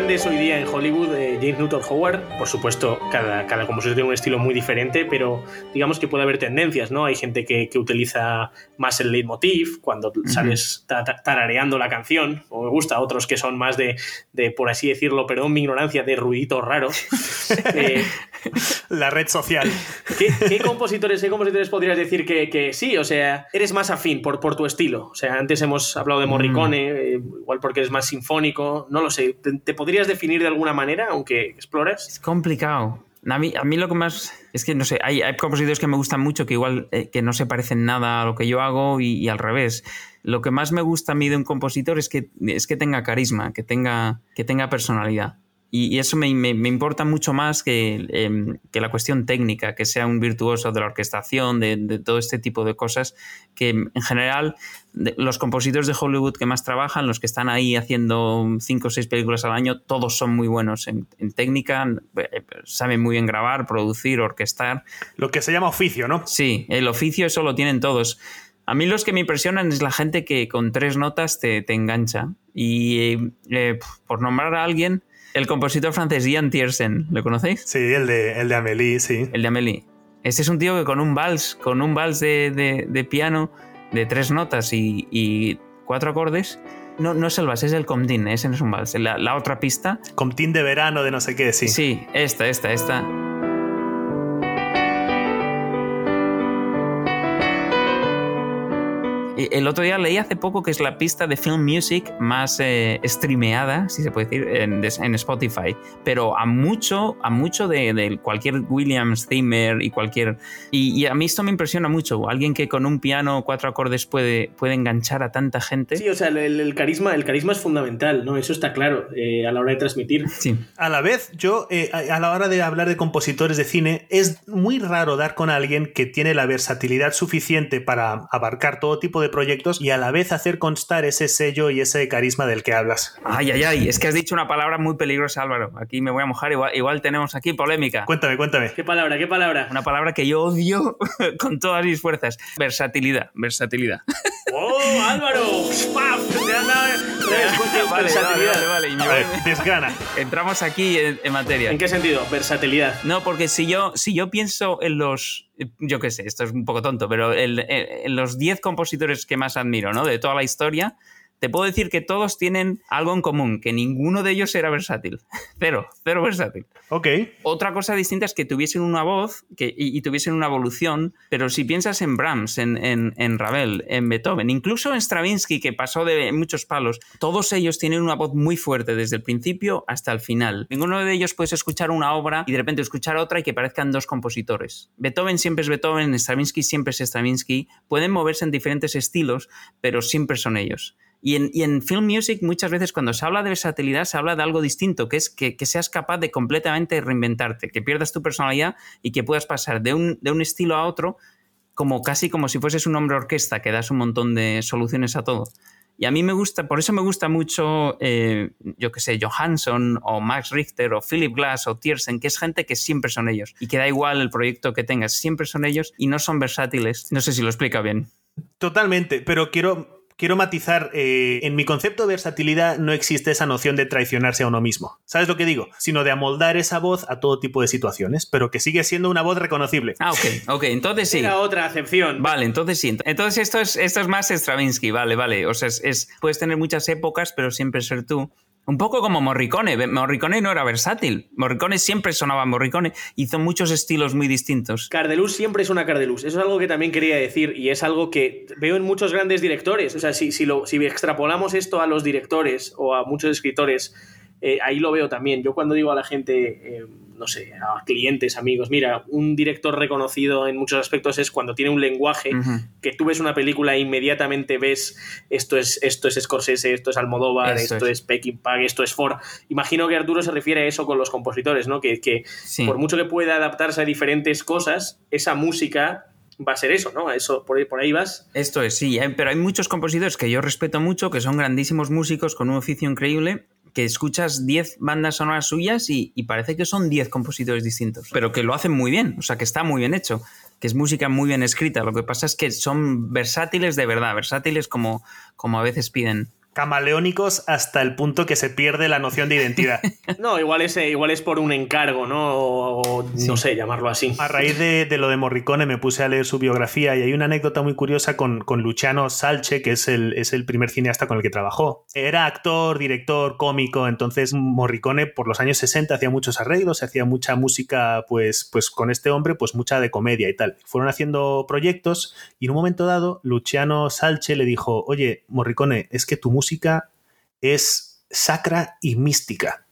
Grandes hoy día en Hollywood, eh, James Newton Howard, por supuesto, cada, cada compositor tiene un estilo muy diferente, pero digamos que puede haber tendencias, ¿no? Hay gente que, que utiliza más el leitmotiv cuando sales ta- ta- tarareando la canción, o me gusta, otros que son más de, de, por así decirlo, perdón mi ignorancia, de ruidito raro. Eh, La red social. ¿qué, qué compositores, ¿Qué compositores podrías decir que, que sí? O sea, eres más afín por, por tu estilo. O sea, antes hemos hablado de Morricone, eh, igual porque eres más sinfónico, no lo sé. ¿Te, te podrías definir de alguna manera, aunque explores? Es complicado. A mí, a mí lo que más. Es que no sé, hay, hay compositores que me gustan mucho que igual eh, que no se parecen nada a lo que yo hago y, y, al revés. Lo que más me gusta a mí de un compositor es que, es que tenga carisma, que tenga, que tenga personalidad. Y, y eso me, me, me, importa mucho más que, eh, que, la cuestión técnica, que sea un virtuoso de la orquestación, de, de todo este tipo de cosas, que en general de, los compositores de Hollywood que más trabajan, los que están ahí haciendo cinco o seis películas al año, todos son muy buenos en, en técnica, eh, saben muy bien grabar, producir, orquestar. Lo que se llama oficio, ¿no? Sí, el oficio eso lo tienen todos. A mí los que me impresionan es la gente que con tres notas te, te engancha. Y eh, por nombrar a alguien, el compositor francés Ian Tiersen, ¿lo conocéis? Sí, el de, el de Amélie, sí. El de Amélie. Este es un tío que con un vals, con un vals de, de, de piano de tres notas y, y cuatro acordes, no, no, es el vals, es el comtín, ese no es un vals. La, la, otra pista. Comtín de verano, de no sé qué, sí. Sí, esta, esta, esta. El otro día leí hace poco que es la pista de film music más eh, streameada, si se puede decir, en, en, Spotify. Pero a mucho, a mucho de, de cualquier Williams, Zimmer y cualquier. Y, y, a mí esto me impresiona mucho. Alguien que con un piano, cuatro acordes puede, puede enganchar a tanta gente. Sí, o sea, el, el carisma, el carisma es fundamental, ¿no? Eso está claro eh, a la hora de transmitir. Sí. A la vez, yo, eh, a la hora de hablar de compositores de cine, es muy raro dar con alguien que tiene la versatilidad suficiente para abarcar todo tipo de proyectos y a la vez hacer constar ese sello y ese carisma del que hablas. Ay, ay, ay, es que has dicho una palabra muy peligrosa, Álvaro. Aquí me voy a mojar, igual, igual tenemos aquí polémica. Cuéntame, cuéntame. ¿Qué palabra, qué palabra? Una palabra que yo odio con todas mis fuerzas. Versatilidad, versatilidad. ¡Oh, Álvaro! ¡Paf! Vale, vale, vale, vale. A ver, desgrana. Entramos aquí en, en, materia. ¿En qué sentido? Versatilidad. No, porque si yo, si yo pienso en los. Yo qué sé, esto es un poco tonto, pero en, en los 10 compositores que más admiro, ¿no? De toda la historia, te puedo decir que todos tienen algo en común, que ninguno de ellos era versátil. Cero, cero versátil. Ok. Otra cosa distinta es que tuviesen una voz que, y, y, tuviesen una evolución, pero si piensas en Brahms, en, en, en, Ravel, en Beethoven, incluso en Stravinsky, que pasó de muchos palos, todos ellos tienen una voz muy fuerte desde el principio hasta el final. Ninguno de ellos puedes escuchar una obra y de repente escuchar otra y que parezcan dos compositores. Beethoven siempre es Beethoven, Stravinsky siempre es Stravinsky. Pueden moverse en diferentes estilos, pero siempre son ellos. Y en, film music muchas veces cuando se habla de versatilidad se habla de algo distinto, que es que, que, seas capaz de completamente reinventarte, que pierdas tu personalidad y que puedas pasar de un, de un estilo a otro como casi como si fueses un hombre orquesta que das un montón de soluciones a todo. Y a mí me gusta, por eso me gusta mucho, eh, yo que sé, Johansson o Max Richter o Philip Glass o Tiersen, que es gente que siempre son ellos. Y que da igual el proyecto que tengas, siempre son ellos y no son versátiles. No sé si lo explica bien. Totalmente, pero quiero quiero matizar, eh, en mi concepto de versatilidad no existe esa noción de traicionarse a uno mismo. ¿Sabes lo que digo? Sino de amoldar esa voz a todo tipo de situaciones, pero que sigue siendo una voz reconocible. Ah, ok, ok, entonces sí. Era otra acepción. Vale, entonces sí. Entonces esto es, esto es más Stravinsky, vale, vale. O sea, es, es- puedes tener muchas épocas, pero siempre ser tú. Un poco como Morricone. Morricone no era versátil. Morricone siempre sonaba Morricone. Hizo muchos estilos muy distintos. Cardeluz siempre es una Cardeluz. Eso es algo que también quería decir y es algo que veo en muchos grandes directores. O sea, si, si, lo, si extrapolamos esto a los directores o a muchos escritores, eh, ahí lo veo también. Yo cuando digo a la gente, eh, no sé, a clientes, amigos, mira, un director reconocido en muchos aspectos es cuando tiene un lenguaje que tú ves una película e inmediatamente ves esto es, esto es Scorsese, esto es Almodóvar, Eso esto es. es, Peckinpah, esto es Ford. Imagino que Arturo se refiere a eso con los compositores, ¿no? Que, que Sí. por mucho que pueda adaptarse a diferentes cosas, esa música va a ser eso, ¿no? Eso, por, ahí, por ahí vas. Esto es, sí, hay- pero hay muchos compositores que yo respeto mucho, que son grandísimos músicos con un oficio increíble, que escuchas 10 bandas sonoras suyas y, parece que son 10 compositores distintos, pero que lo hacen muy bien, o sea, que está muy bien hecho, que es música muy bien escrita. Lo que pasa es que son versátiles de verdad, versátiles como, como a veces piden. Camaleónicos hasta el punto que se pierde la noción de identidad. No, igual es, eh, igual es por un encargo, ¿no? O, no sé, llamarlo así. A raíz de, de lo de Morricone me puse a leer su biografía y hay una anécdota muy curiosa con, con Luciano Salche, que es el, es el primer cineasta con el que trabajó. Era actor, director, cómico, entonces Morricone por los años 60 hacía muchos arreglos, hacía mucha música pues, pues con este hombre, pues mucha de comedia y tal. Fueron haciendo proyectos y en un momento dado Luciano Salche le dijo, oye, Morricone, es que tu música es sacra y mística.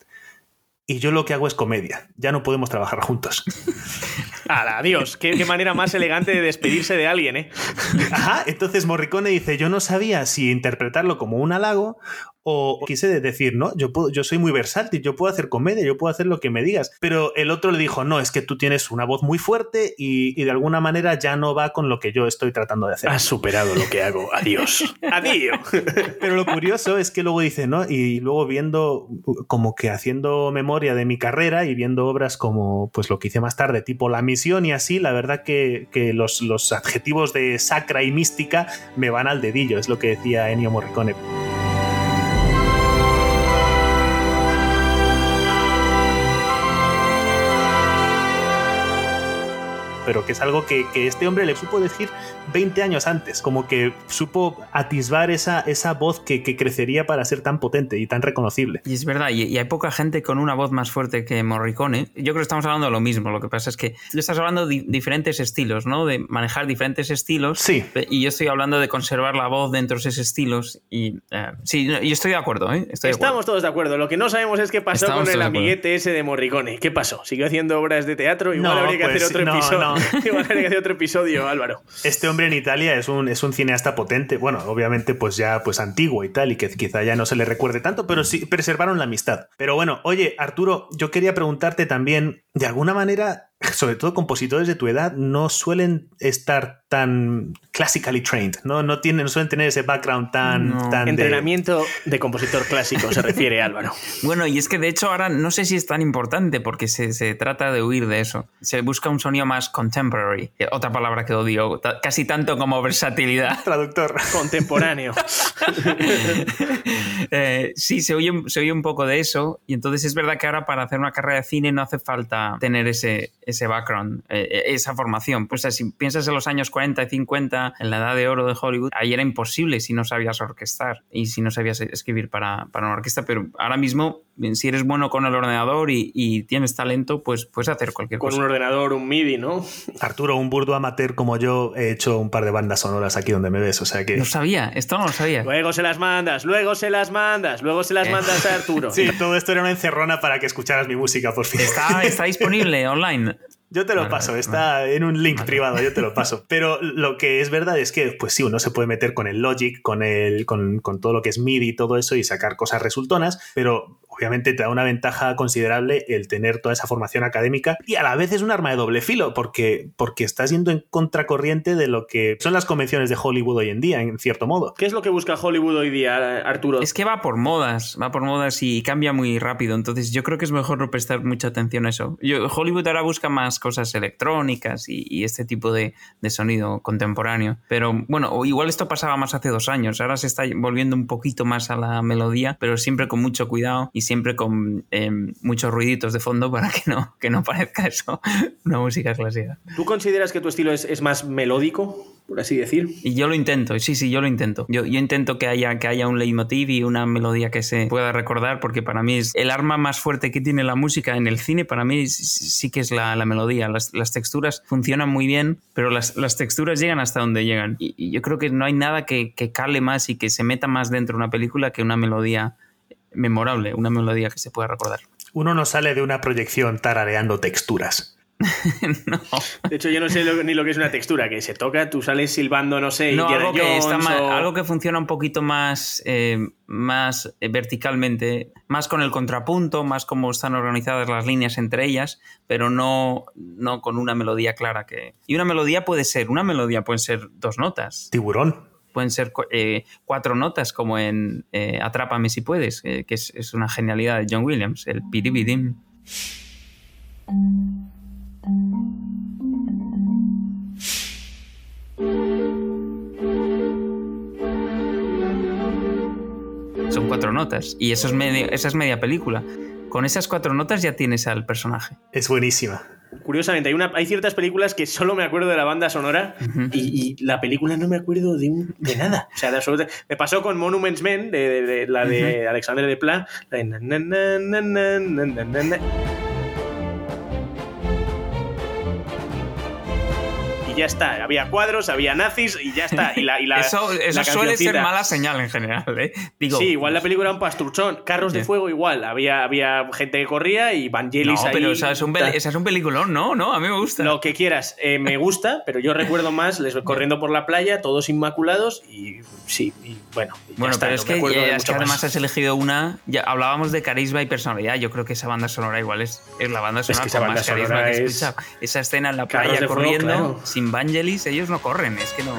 Y yo lo que hago es comedia. Ya no podemos trabajar juntos. ¡Hala, adiós! ¿Qué, qué manera más elegante de despedirse de alguien, ¿eh? Ajá, entonces Morricone dice, yo no sabía si interpretarlo como un halago o quise decir, no, yo, puedo, yo soy muy versátil, yo puedo hacer comedia, yo puedo hacer lo que me digas. Pero el otro le dijo, no, es que tú tienes una voz muy fuerte y, y de alguna manera ya no va con lo que yo estoy tratando de hacer. Has superado lo que hago. Adiós. Adiós. Pero lo curioso es que luego dice, ¿no? Y luego viendo, como que haciendo memoria de mi carrera y viendo obras como pues lo que hice más tarde, tipo La Misión y así, la verdad que, que los, los adjetivos de sacra y mística me van al dedillo, es lo que decía Ennio Morricone. Pero que es algo que, que, este hombre le supo decir 20 años antes, como que supo atisbar esa, esa voz que, que crecería para ser tan potente y tan reconocible. Y es verdad, y, y, hay poca gente con una voz más fuerte que Morricone. Yo creo que estamos hablando de lo mismo, lo que pasa es que tú estás hablando de diferentes estilos, ¿no? De manejar diferentes estilos. Sí. Y yo estoy hablando de conservar la voz dentro de esos estilos. Y uh, sí, yo estoy de acuerdo, ¿eh? Estoy de Estamos acuerdo. todos de acuerdo. Lo que no sabemos es qué pasó Estamos con el amiguete ese de Morricone. ¿Qué pasó? ¿Siguió haciendo obras de teatro? Igual No, habría que pues, hacer otro no, episodio. no. Igual que hacer otro episodio, Álvaro. Este hombre en Italia es un, es un cineasta potente, bueno, obviamente pues ya pues antiguo y tal, y que quizá ya no se le recuerde tanto, pero sí preservaron la amistad. Pero bueno, oye, Arturo, yo quería preguntarte también, de alguna manera, sobre todo compositores de tu edad, no suelen estar tan classically trained, ¿no? No, tienen, no suelen tener ese background tan... No. tan de- Entrenamiento de compositor clásico se refiere Álvaro. Bueno, y es que de hecho ahora no sé si es tan importante porque se, se trata de huir de eso. Se busca un sonido más contemporary, que otra palabra que odio, casi tanto como versatilidad. Traductor. Contemporáneo. Eh, sí, se oye, se oye un poco de eso y entonces es verdad que ahora para hacer una carrera de cine no hace falta tener ese, ese background, eh, esa formación. Pues si piensas en los años 40 y 50, en la edad de oro de Hollywood, ahí era imposible si no sabías orquestar y si no sabías escribir para, para una orquesta, pero ahora mismo si eres bueno con el ordenador y, y tienes talento, pues puedes hacer cualquier Con cosa. un ordenador, un MIDI, ¿no? Arturo, un burdo amateur como yo, he hecho un par de bandas sonoras aquí donde me ves, o sea que... No sabía, esto no lo sabía. Luego se las mandas, luego se las mandas, luego se las Eh. mandas a Arturo. Sí, todo esto era una encerrona para que escucharas mi música, por fin. Está, está disponible online. Yo te lo Vale, paso, vale, está en un link privado, yo te lo paso. Pero lo que es verdad es que, pues sí, uno se puede meter con el Logic, con, el, con, con todo lo que es MIDI y todo eso y sacar cosas resultonas, pero obviamente te da una ventaja considerable el tener toda esa formación académica y a la vez es un arma de doble filo porque, porque estás yendo en contracorriente de lo que son las convenciones de Hollywood hoy en día, en cierto modo. ¿Qué es lo que busca Hollywood hoy día, Arturo? Es que va por modas, va por modas y cambia muy rápido. Entonces yo creo que es mejor no prestar mucha atención a eso. Yo, Hollywood ahora busca más cosas electrónicas y, y este tipo de, de, sonido contemporáneo. Pero bueno, igual esto pasaba más hace dos años. Ahora se está volviendo un poquito más a la melodía, pero siempre con mucho cuidado y siempre con eh, muchos ruiditos de fondo para que no, que no parezca eso una música clásica. ¿Tú consideras que tu estilo es, es más melódico? por así decir. Y yo lo intento, sí, sí, yo lo intento. Yo, yo, intento que haya, que haya un leitmotiv y una melodía que se pueda recordar, porque para mí es el arma más fuerte que tiene la música en el cine, para mí sí que es la, la melodía. Las, las, texturas funcionan muy bien, pero las, las texturas llegan hasta donde llegan. Y, y, yo creo que no hay nada que, que cale más y que se meta más dentro de una película que una melodía memorable, una melodía que se pueda recordar. Uno no sale de una proyección tarareando texturas. no. De hecho, yo no sé lo, ni lo que es una textura, que se toca, tú sales silbando, no sé, no, algo, que Jones, está más, o... algo que funciona un poquito más, eh, más verticalmente, más con el contrapunto, más como están organizadas las líneas entre ellas, pero no, no con una melodía clara. Que... Y una melodía puede ser, una melodía pueden ser dos notas. Tiburón pueden ser eh, cuatro notas, como en eh, Atrápame si puedes, eh, que es, una genialidad de John Williams, el piribidim. Son cuatro notas y eso es medio, esa es media película. Con esas cuatro notas ya tienes al personaje. Es buenísima. Curiosamente, hay, una, hay ciertas películas que solo me acuerdo de la banda sonora uh -huh. y, y, la película no me acuerdo de, un, de nada. O sea, de absolutamente. Me pasó con Monuments Men, de, de, de la de uh -huh. Alexandre de Pla. De na, na, na, ya está. Había cuadros, había nazis y ya está. Y la, y la, eso eso la suele ser mala señal en general. ¿eh? Digo, sí, igual la película era un pastuchón. Carros de fuego igual. Había, había gente que corría y Vangelis no, ahí. pero esa es, un esa es un peliculón, ¿no? No, a mí me gusta. Lo que quieras. Eh, me gusta, pero yo recuerdo más les corriendo por la playa, todos inmaculados y sí, y bueno. Y bueno, está, pero es no que, ya, es que más. además has elegido una. Ya hablábamos de carisma y personalidad. Yo creo que esa banda sonora igual es, es la banda sonora es que con más carisma que he es... escuchado. Esa escena en la playa corriendo, fuego, claro. sin Vangelis, ellos no corren, es que no.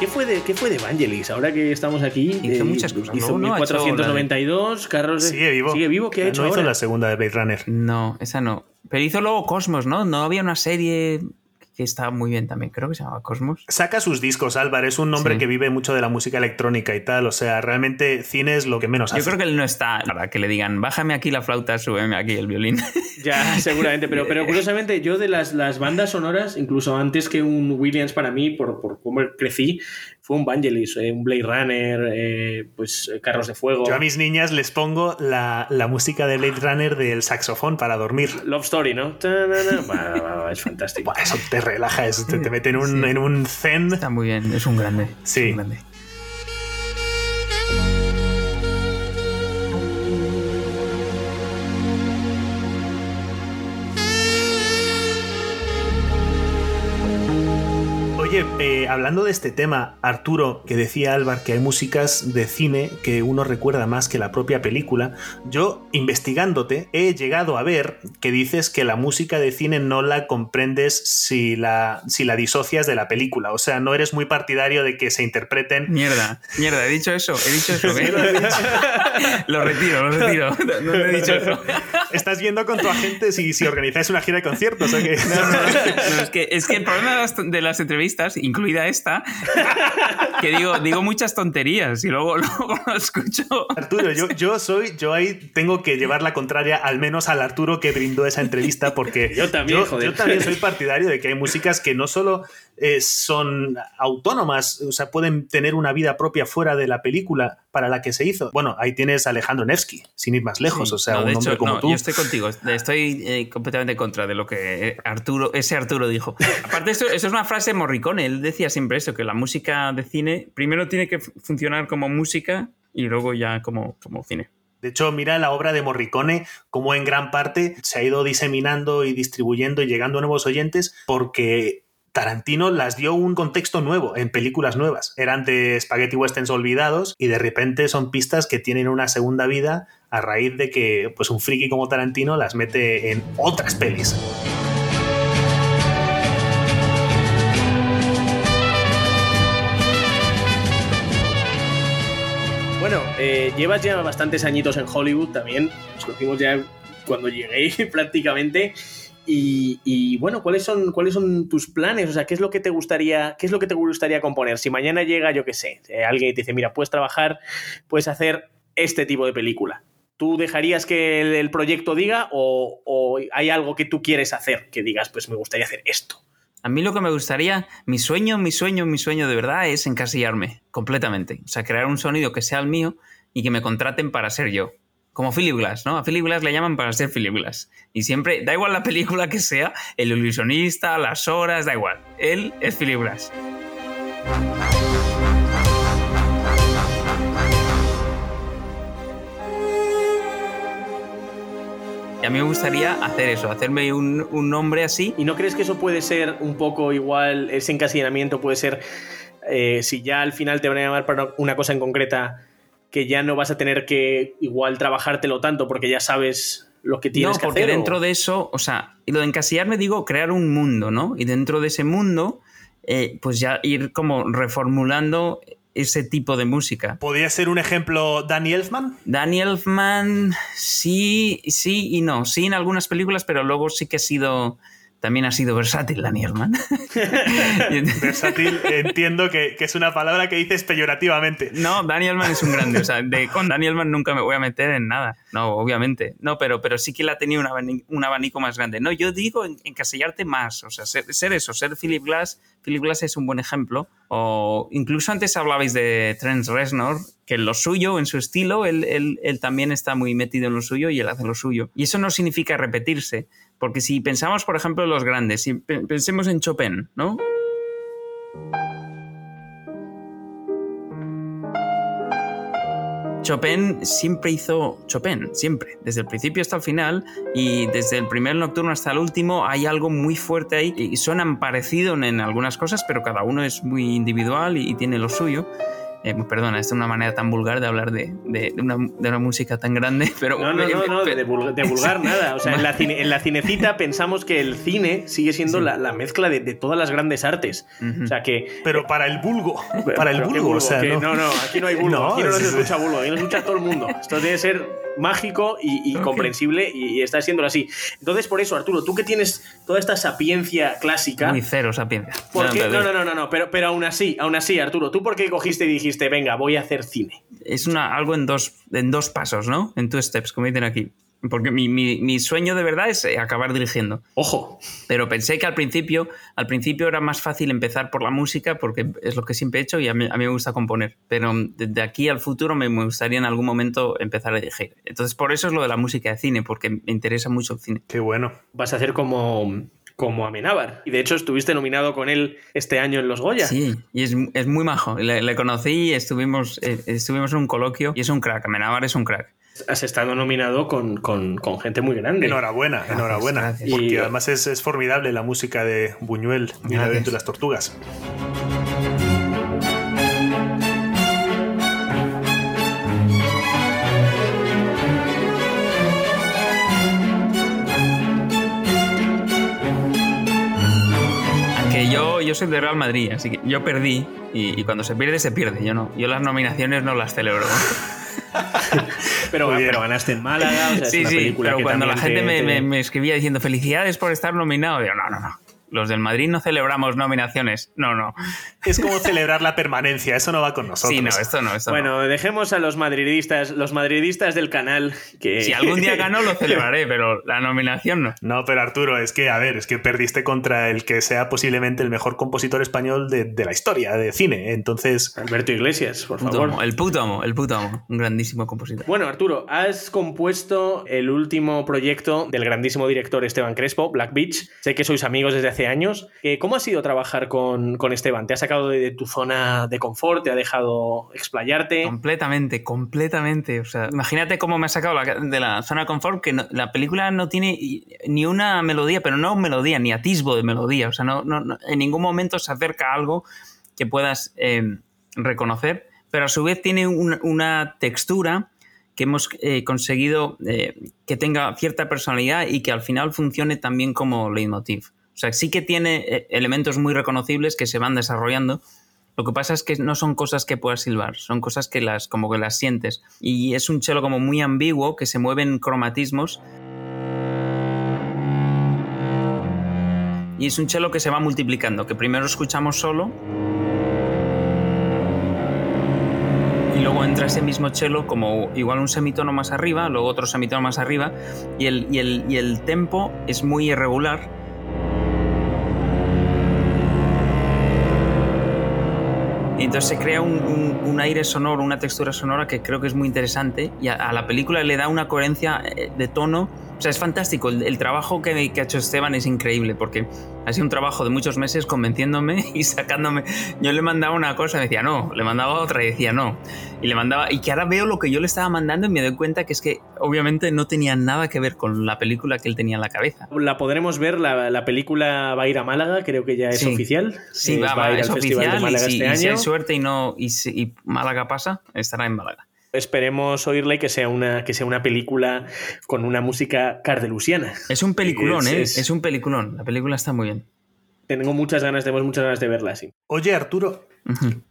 ¿Qué fue, de, ¿Qué fue de Vangelis? Ahora que estamos aquí. Hizo eh, muchas cosas. Hizo no, 1492, de... Carros de... Sigue vivo. Sigue vivo. ¿Qué ha no hecho hizo ahora? la segunda de Blade Runner. No, esa no. Pero hizo luego Cosmos, ¿no? No había una serie que está muy bien también, creo que se llama Cosmos. Saca sus discos, Álvaro, es un hombre Sí. que vive mucho de la música electrónica y tal, o sea, realmente cine es lo que menos Yo hace. creo que él no está para que le digan, bájame aquí la flauta, súbeme aquí el violín. Ya, seguramente, pero, pero curiosamente yo de las, las bandas sonoras, incluso antes que un Williams para mí, por, por cómo crecí, fue un Vangelis, eh, un Blade Runner, eh, pues eh, Carros de Fuego. Yo a mis niñas les pongo la, la música de Blade Runner del saxofón para dormir. Love Story, ¿no? Es fantástico. Eso te relaja, eso te, te mete en un, Sí. en un zen. Está muy bien, es un grande. Sí. es un grande. Oye, eh, hablando de este tema, Arturo, que decía Álvaro que hay músicas de cine que uno recuerda más que la propia película, yo, investigándote, he llegado a ver que dices que la música de cine no la comprendes si la, si la disocias de la película. O sea, no eres muy partidario de que se interpreten. Mierda, mierda, he dicho eso, he dicho eso. ¿eh? lo retiro, lo retiro. No, no he dicho eso. Estás viendo con tu agente si, si organizáis una gira de conciertos o qué. No, no, no, es, que, es que el problema de las, de incluida esta, que digo, digo muchas tonterías y luego, luego lo escucho. Arturo, yo, yo soy, yo ahí tengo que llevar la contraria al menos al Arturo que brindó esa entrevista porque Yo también, yo, joder. yo también soy partidario de que hay músicas que no solo eh, son autónomas, o sea, pueden tener una vida propia fuera de la película para la que se hizo. Bueno, ahí tienes a Alejandro Nevsky, sin ir más lejos, Sí. o sea, No, un hombre hecho, como no, tú. Yo estoy contigo, estoy eh, completamente en contra de lo que eh, Arturo, ese Arturo dijo. Aparte, eso, eso es una frase de Morricone, él decía siempre eso, que la música de cine primero tiene que fu- funcionar como música y luego ya como, como cine. De hecho, mira la obra de Morricone, como en gran parte se ha ido diseminando y distribuyendo y llegando a nuevos oyentes, porque Tarantino las dio un contexto nuevo en películas nuevas. Eran de spaghetti westerns olvidados y de repente son pistas que tienen una segunda vida a raíz de que pues un friki como Tarantino las mete en otras pelis. Bueno, eh, llevas ya bastantes añitos en Hollywood también. Nos conocimos ya cuando llegué prácticamente. Y, bueno, ¿cuáles son, ¿cuáles son tus planes? O sea, ¿qué es lo que te gustaría, qué es lo que te gustaría componer? Si mañana llega, yo qué sé, eh, alguien te dice, mira, puedes trabajar, puedes hacer este tipo de película. ¿Tú dejarías que el, el proyecto diga o, o hay algo que tú quieres hacer que digas, pues me gustaría hacer esto? A mí lo que me gustaría, mi sueño, mi sueño, mi sueño de verdad es encasillarme completamente. O sea, crear un sonido que sea el mío y que me contraten para ser yo. Como Philip Glass, ¿no? A Philip Glass le llaman para ser Philip Glass. Y siempre, da igual la película que sea, el ilusionista, las horas, da igual. Él es Philip Glass. Y a mí me gustaría hacer eso, hacerme un, nombre así. ¿Y no crees que eso puede ser un poco igual, ese encasillamiento puede ser, eh, si ya al final te van a llamar para una cosa en concreta, que ya no vas a tener que igual trabajártelo tanto porque ya sabes lo que tienes no, que porque hacer? dentro o... de eso, o sea, y lo de encasillarme digo crear un mundo, ¿no? Y dentro de ese mundo, eh, pues ya ir como reformulando ese tipo de música. ¿Podría ser un ejemplo Danny Elfman? Danny Elfman, sí, sí y no. Sí en algunas películas, pero luego sí que ha sido. También ha sido versátil, Danny Elfman. versátil, entiendo que, que, es una palabra que dices peyorativamente. No, Danny Elfman es un grande. O sea, de, con Danny Elfman nunca me voy a meter en nada. No, obviamente. No, pero, pero sí que la tenía un abanico, un abanico más grande. No, yo digo encasillarte más. O sea, ser, ser eso, ser Philip Glass. Philip Glass es un buen ejemplo. O incluso antes hablabais de Trent Reznor, que en lo suyo, en su estilo, él, él, él, también está muy metido en lo suyo y él hace lo suyo. Y eso no significa repetirse, porque si pensamos, por ejemplo, en los grandes, si pensemos en Chopin, ¿no? Chopin siempre hizo Chopin, siempre, desde el principio hasta el final y desde el primer nocturno hasta el último hay algo muy fuerte ahí y suenan parecido en algunas cosas, pero cada uno es muy individual y, tiene lo suyo. Eh, perdona, esta es una manera tan vulgar de hablar de, de, de, una, de, una, música tan grande, pero... No, no, no, no de, vulgar, de, vulgar nada. O sea, en la, cine, en la, cinecita pensamos que el cine sigue siendo sí. la, la, mezcla de, todas las grandes artes. Uh -huh. O sea que... Pero para el vulgo, para el vulgo, vulgo, o sea, no. no, no, aquí no hay vulgo, no, aquí no, no se escucha vulgo, aquí no se escucha todo el mundo. Esto debe ser mágico y, y okay. comprensible y, y, está siendo así. Entonces, por eso, Arturo, tú que tienes toda esta sapiencia clásica... Muy cero sapiencia. ¿por qué? No, no, no, no, no, pero, pero aún así, aún así, Arturo, ¿tú por qué cogiste y dijiste, venga, voy a hacer cine? Es una, algo en dos, en dos pasos, ¿no? En two steps, como dicen aquí. Porque mi, mi, mi, sueño de verdad es eh, acabar dirigiendo. Ojo. Pero pensé que al principio, al principio era más fácil empezar por la música porque es lo que siempre he hecho y a mí, a mí me gusta componer. Pero desde aquí al futuro me, me, gustaría en algún momento empezar a dirigir. Entonces por eso es lo de la música de cine, porque me interesa mucho el cine. Qué bueno. Vas a hacer como como Amenábar. Y de hecho estuviste nominado con él este año en los Goya. Sí, y es, es muy majo. Le, le conocí y estuvimos, eh, estuvimos en un coloquio y es un crack. Amenábar es un crack has estado nominado con, con, con, gente muy grande. Enhorabuena, gracias, enhorabuena. Gracias. Porque y, además es, es, formidable la música de Buñuel y la de las tortugas. Yo, yo soy de Real Madrid, así que yo perdí y, y cuando se pierde, se pierde. Yo no, yo las nominaciones no las celebro. pero, pero, ganaste en Málaga. O sea, sí, es una sí, película pero que cuando la gente te, me, te... me, me, escribía diciendo felicidades por estar nominado, yo no, no, no. Los del Madrid no celebramos nominaciones. No, no. Es como celebrar la permanencia. Eso no va con nosotros. Sí, no, esto no. Esto bueno, no. dejemos a los madridistas, los madridistas del canal que. Si algún día gano, lo celebraré, pero la nominación no. No, pero Arturo, es que, a ver, es que perdiste contra el que sea posiblemente el mejor compositor español de, de la historia de cine. Entonces. Alberto Iglesias, por puto favor. Amo, el puto amo, el puto amo. Un grandísimo compositor. Bueno, Arturo, has compuesto el último proyecto del grandísimo director Esteban Crespo, Black Beach. Sé que sois amigos desde hace años. Eh, ¿Cómo ha sido trabajar con, con Esteban? ¿Te ha sacado de, tu zona de confort? ¿Te ha dejado explayarte? Completamente, completamente. O sea, imagínate cómo me ha sacado de la zona de confort, que la película no tiene ni una melodía, pero no melodía, ni atisbo de melodía. O sea, no, en ningún momento se acerca a algo que puedas eh, reconocer, pero a su vez tiene un- una textura que hemos eh, conseguido que tenga cierta personalidad y que al final funcione también como leitmotiv. O sea, sí que tiene eh, elementos muy reconocibles que se van desarrollando, lo que pasa es que no son cosas que puedas silbar, son cosas que las como que las sientes. Y es un chelo como muy ambiguo que se mueven cromatismos. Y es un chelo que se va multiplicando, que primero escuchamos solo y luego entra ese mismo chelo como igual un semitono más arriba, luego otro semitono más arriba y el, y el, y el tempo es muy irregular entonces se crea un, un- aire sonoro, una textura sonora que creo que es muy interesante y a, a la película le da una coherencia eh, de tono. O sea, es fantástico. El, el trabajo que, que ha hecho Esteban es increíble porque ha sido un trabajo de muchos meses convenciéndome y sacándome. Yo le mandaba una cosa y me decía no, le mandaba otra y decía no. Y le mandaba. Y que ahora veo lo que yo le estaba mandando y me doy cuenta que es que obviamente no tenía nada que ver con la película que él tenía en la cabeza. La podremos ver, la, la película va a ir a Málaga, creo que ya es Sí. oficial. Sí, Eh, va, va, a ir es al Festival de Málaga y, si, este y si año. hay suerte y, no, y, si- y Málaga pasa, estará en Málaga. Esperemos oírla y que sea una, que sea una película con una música cardelusiana. Es un peliculón, Es- ¿eh? es- Es... un peliculón. La película está muy bien. Tengo muchas ganas, tenemos muchas ganas de verla, sí. Oye, Arturo,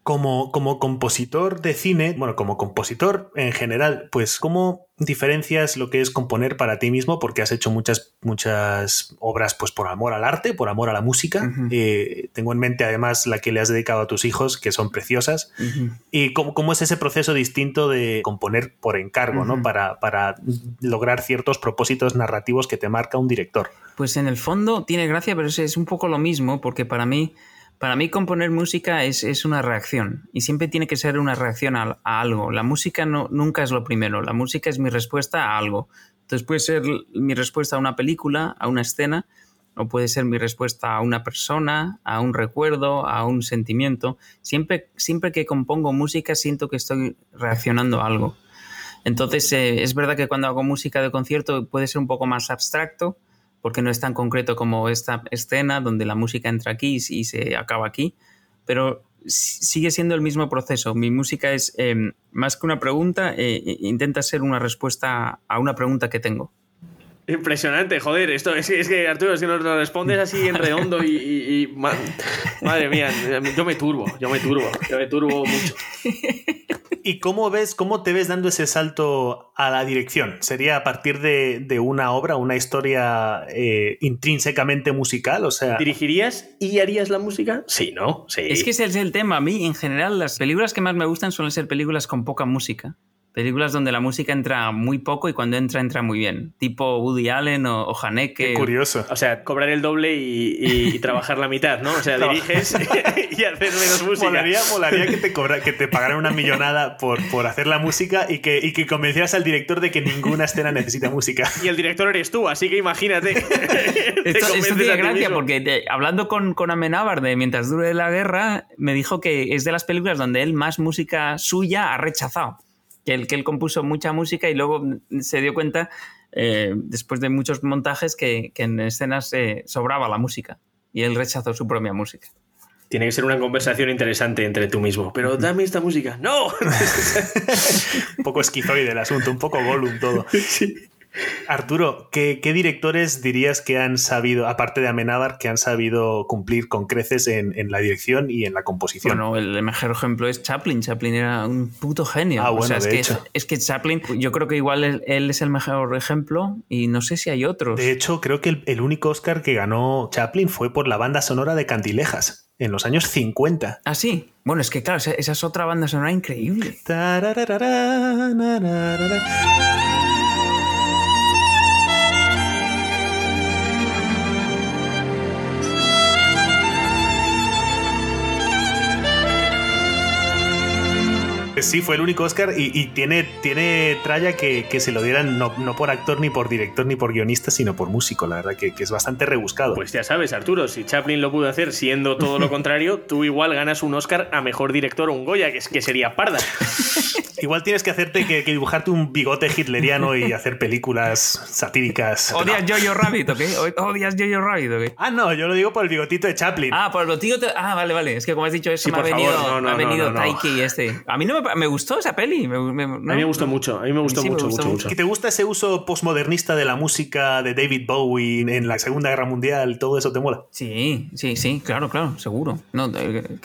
Como, como compositor de cine, bueno, como compositor en general, pues, ¿cómo diferencias lo que es componer para ti mismo? Porque has hecho muchas, muchas obras, pues, por amor al arte, por amor a la música. Eh, tengo en mente, además, la que le has dedicado a tus hijos, que son preciosas. ¿Y cómo, cómo es ese proceso distinto de componer por encargo, ¿no? Para, para lograr ciertos propósitos narrativos que te marca un director. Pues en el fondo tiene gracia, pero es un poco lo mismo, porque para mí, para mí componer música es, es una reacción. Y siempre tiene que ser una reacción a, algo. La música no, nunca es lo primero. La música es mi respuesta a algo. Entonces puede ser mi respuesta a una película, a una escena, o puede ser mi respuesta a una persona, a un recuerdo, a un sentimiento. Siempre, siempre que compongo música siento que estoy reaccionando a algo. Entonces, eh, es verdad que cuando hago música de concierto puede ser un poco más abstracto, porque no es tan concreto como esta escena donde la música entra aquí y, se acaba aquí, pero si- sigue siendo el mismo proceso. Mi música es eh, más que una pregunta, eh, intenta ser una respuesta a una pregunta que tengo. Impresionante, joder, esto es, es que Arturo, es que nos lo respondes así en redondo y, y- y ma- madre mía, yo me turbo, yo me turbo, yo me turbo mucho. ¿Y cómo ves, cómo te ves dando ese salto a la dirección? ¿Sería a partir de, de una obra, una historia eh, intrínsecamente musical? O sea, ¿Dirigirías y harías la música? Sí, ¿no? Sí. Es que ese es el tema. A mí, en general, las películas que más me gustan suelen ser películas con poca música. Películas donde la música entra muy poco y cuando entra, entra muy bien. Tipo Woody Allen o, o Haneke. qué curioso. O sea, cobrar el doble y, y- y trabajar la mitad, ¿no? O sea, diriges y hacer menos música. Molaría, molaría que te cobra, que te pagaran una millonada por, por hacer la música y que, y que convencieras al director de que ninguna escena necesita música. Y el director eres tú, así que imagínate. Te Esto, esto tiene ti gracia porque de- hablando con, con Amenábar de Mientras dure la guerra, me dijo que es de las películas donde él más música suya ha rechazado. Que él, que él compuso mucha música y luego se dio cuenta, eh, después de muchos montajes, que, que en escenas eh, sobraba la música. Y él rechazó su propia música. Tiene que ser una conversación interesante entre tú mismo. Pero dame esta música. ¡No! Un poco esquizoide el asunto, un poco Gollum todo. Arturo, ¿qué, qué directores dirías que han sabido, aparte de Amenábar, que han sabido cumplir con creces en, en la dirección y en la composición? Bueno, el mejor ejemplo es Chaplin. Chaplin era un puto genio. Ah, O bueno, sea, es, de que, hecho. es que Chaplin, yo creo que igual él, él es el mejor ejemplo y no sé si hay otros. De hecho, creo que el, el único Oscar que ganó Chaplin fue por la banda sonora de Cantilejas, en los años 50. Ah, sí. Bueno, es que claro, esa, esa es otra banda sonora increíble. Sí, fue el único Oscar y, y tiene, tiene tralla que, que se lo dieran no, no, por actor, ni por director, ni por guionista, sino por músico. La verdad que, que, es bastante rebuscado. Pues ya sabes, Arturo, si Chaplin lo pudo hacer siendo todo lo contrario, tú igual ganas un Oscar a mejor director o un Goya, que, es, que sería parda. igual tienes que hacerte que, que, dibujarte un bigote hitleriano y hacer películas satíricas. ¿Odias Jojo Rabbit o qué? ¿Odias Jojo Rabbit o qué? Ah, no, yo lo digo por el bigotito de Chaplin. Ah, por el bigotito. Ah, vale, vale. Es que como has dicho eso, sí, me, ha venido, favor, no, no, me ha venido no, Taiki este. A mí no me, me gustó esa peli. Me, me, a mí me gustó mucho. A mí me gustó, sí, mucho, me gustó mucho, mucho. ¿Y te gusta ese uso postmodernista de la música de David Bowie en la Segunda Guerra Mundial? ¿Todo eso te mola? Sí, sí, sí, claro, claro, seguro. No,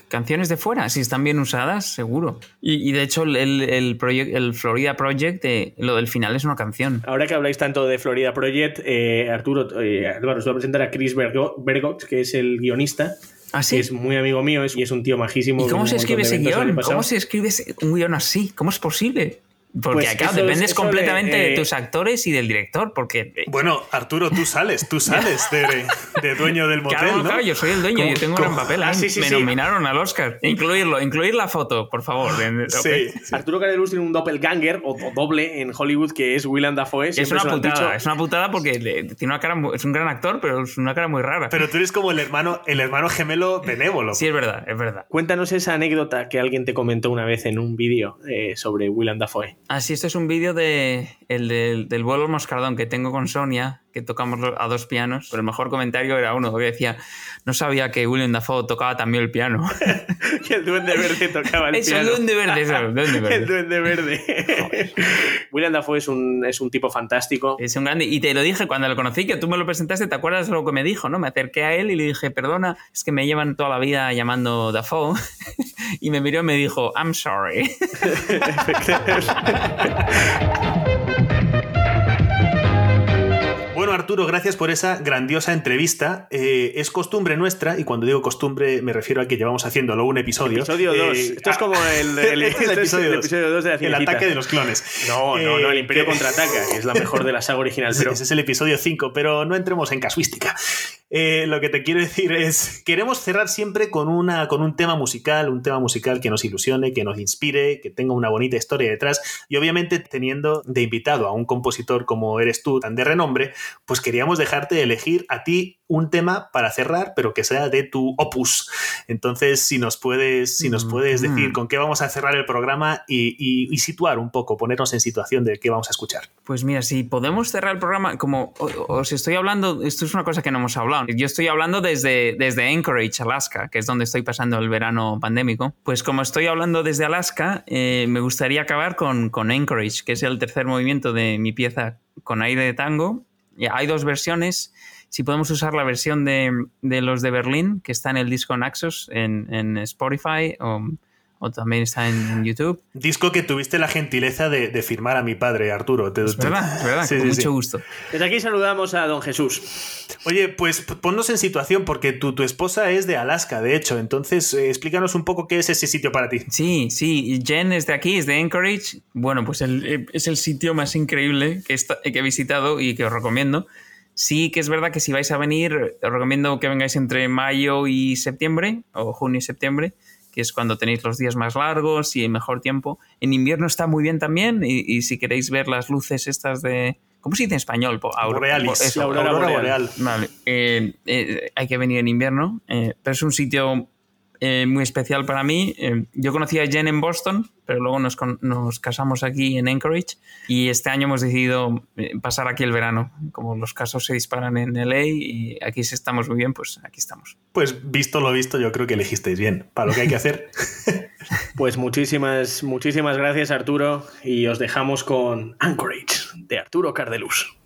canciones de fuera, si están bien usadas, seguro. Y, y de hecho, el, el, Florida Project, eh, lo del final es una canción. Ahora que habláis tanto de Florida Project, eh, Arturo, eh, Álvaro, os voy a presentar a Chris Bergox, que es el guionista. ¿Ah, es muy amigo mío es, y es un tío majísimo. ¿Y cómo se escribe ese guion? ¿Cómo se escribe un guion así? ¿Cómo es posible? Porque pues acá dependes es, completamente de, eh, de, tus actores y del director, porque... Bueno, Arturo, tú sales, tú sales de, de dueño del motel, claro, ¿no? claro, yo soy el dueño, yo tengo un gran papel. Ah, sí, sí, me sí. nominaron al Oscar. Incluirlo, incluir la foto, por favor. Okay. Arturo Carelus tiene un doppelganger, o, o, doble, en Hollywood, que es Willem Dafoe. Es una putada, es una putada porque tiene una cara, es un gran actor, pero es una cara muy rara. Pero tú eres como el hermano, el hermano gemelo benévolo. Sí, es verdad, es verdad. Cuéntanos esa anécdota que alguien te comentó una vez en un vídeo eh, sobre Willem Dafoe. Ah, sí, esto es un vídeo de el del, del vuelo moscardón que tengo con Sonia, que tocamos a dos pianos, pero el mejor comentario era uno que decía, no sabía que William Dafoe tocaba también el piano. que el duende verde tocaba el eso, piano. El duende verde, eso, el duende verde. el duende verde. William Dafoe es un, es un tipo fantástico. Es un grande. Y te lo dije cuando lo conocí, que tú me lo presentaste, ¿te acuerdas lo que me dijo? no Me acerqué a él y le dije, perdona, es que me llevan toda la vida llamando Dafoe. y me miró y me dijo, I'm sorry. Arturo, gracias por esa grandiosa entrevista. Eh, es costumbre nuestra, y cuando digo costumbre me refiero a que llevamos haciéndolo un episodio. Episodio 2. Eh, esto es como el, el, este es el episodio 2 de la El ataque de los clones. No, no, no, el Imperio contraataca, que es la mejor de la saga original. Pero... Ese es el episodio 5, pero no entremos en casuística. Eh, lo que te quiero decir es, queremos cerrar siempre con, una, con un tema musical, un tema musical que nos ilusione, que nos inspire, que tenga una bonita historia detrás. Y obviamente teniendo de invitado a un compositor como eres tú, tan de renombre, pues queríamos dejarte elegir a ti un tema para cerrar, pero que sea de tu opus. Entonces, si nos puedes, si nos puedes Mm. decir con qué vamos a cerrar el programa y, y, y, situar un poco, ponernos en situación de qué vamos a escuchar. Pues mira, si podemos cerrar el programa, como os estoy hablando, esto es una cosa que no hemos hablado. Yo estoy hablando desde, desde Anchorage, Alaska, que es donde estoy pasando el verano pandémico. Pues como estoy hablando desde Alaska, eh, me gustaría acabar con, con Anchorage, que es el tercer movimiento de mi pieza con aire de tango. Hay dos versiones si podemos usar la versión de, de, los de Berlín, que está en el disco Naxos, en, en Spotify o, o, también está en, en, YouTube. Disco que tuviste la gentileza de, de firmar a mi padre, Arturo. Te, es verdad, es verdad, sí, con sí, mucho sí. gusto. Desde aquí saludamos a don Jesús. Oye, pues ponnos en situación, porque tu, tu esposa es de Alaska, de hecho. Entonces, eh, explícanos un poco qué es ese sitio para ti. Sí, sí. Jen es de aquí, es de Anchorage. Bueno, pues el, es el sitio más increíble que, está, que he visitado y que os recomiendo. Sí que es verdad que si vais a venir, os recomiendo que vengáis entre mayo y septiembre, o junio y septiembre, que es cuando tenéis los días más largos y mejor tiempo. En invierno está muy bien también, y, y si queréis ver las luces estas de... ¿Cómo se dice en español? Aurora, Borealis. Eso, aurora, aurora boreal. boreal. Vale. Eh, eh, hay que venir en invierno, eh, pero es un sitio eh, muy especial para mí. Eh, yo conocí a Jen en Boston, pero luego nos, nos, casamos aquí en Anchorage y este año hemos decidido eh, pasar aquí el verano. Como los casos se disparan en LA y aquí si estamos muy bien, pues aquí estamos. Pues visto lo visto, yo creo que elegisteis bien para lo que hay que hacer. pues muchísimas, muchísimas gracias Arturo y os dejamos con Anchorage de Arturo Cardelus.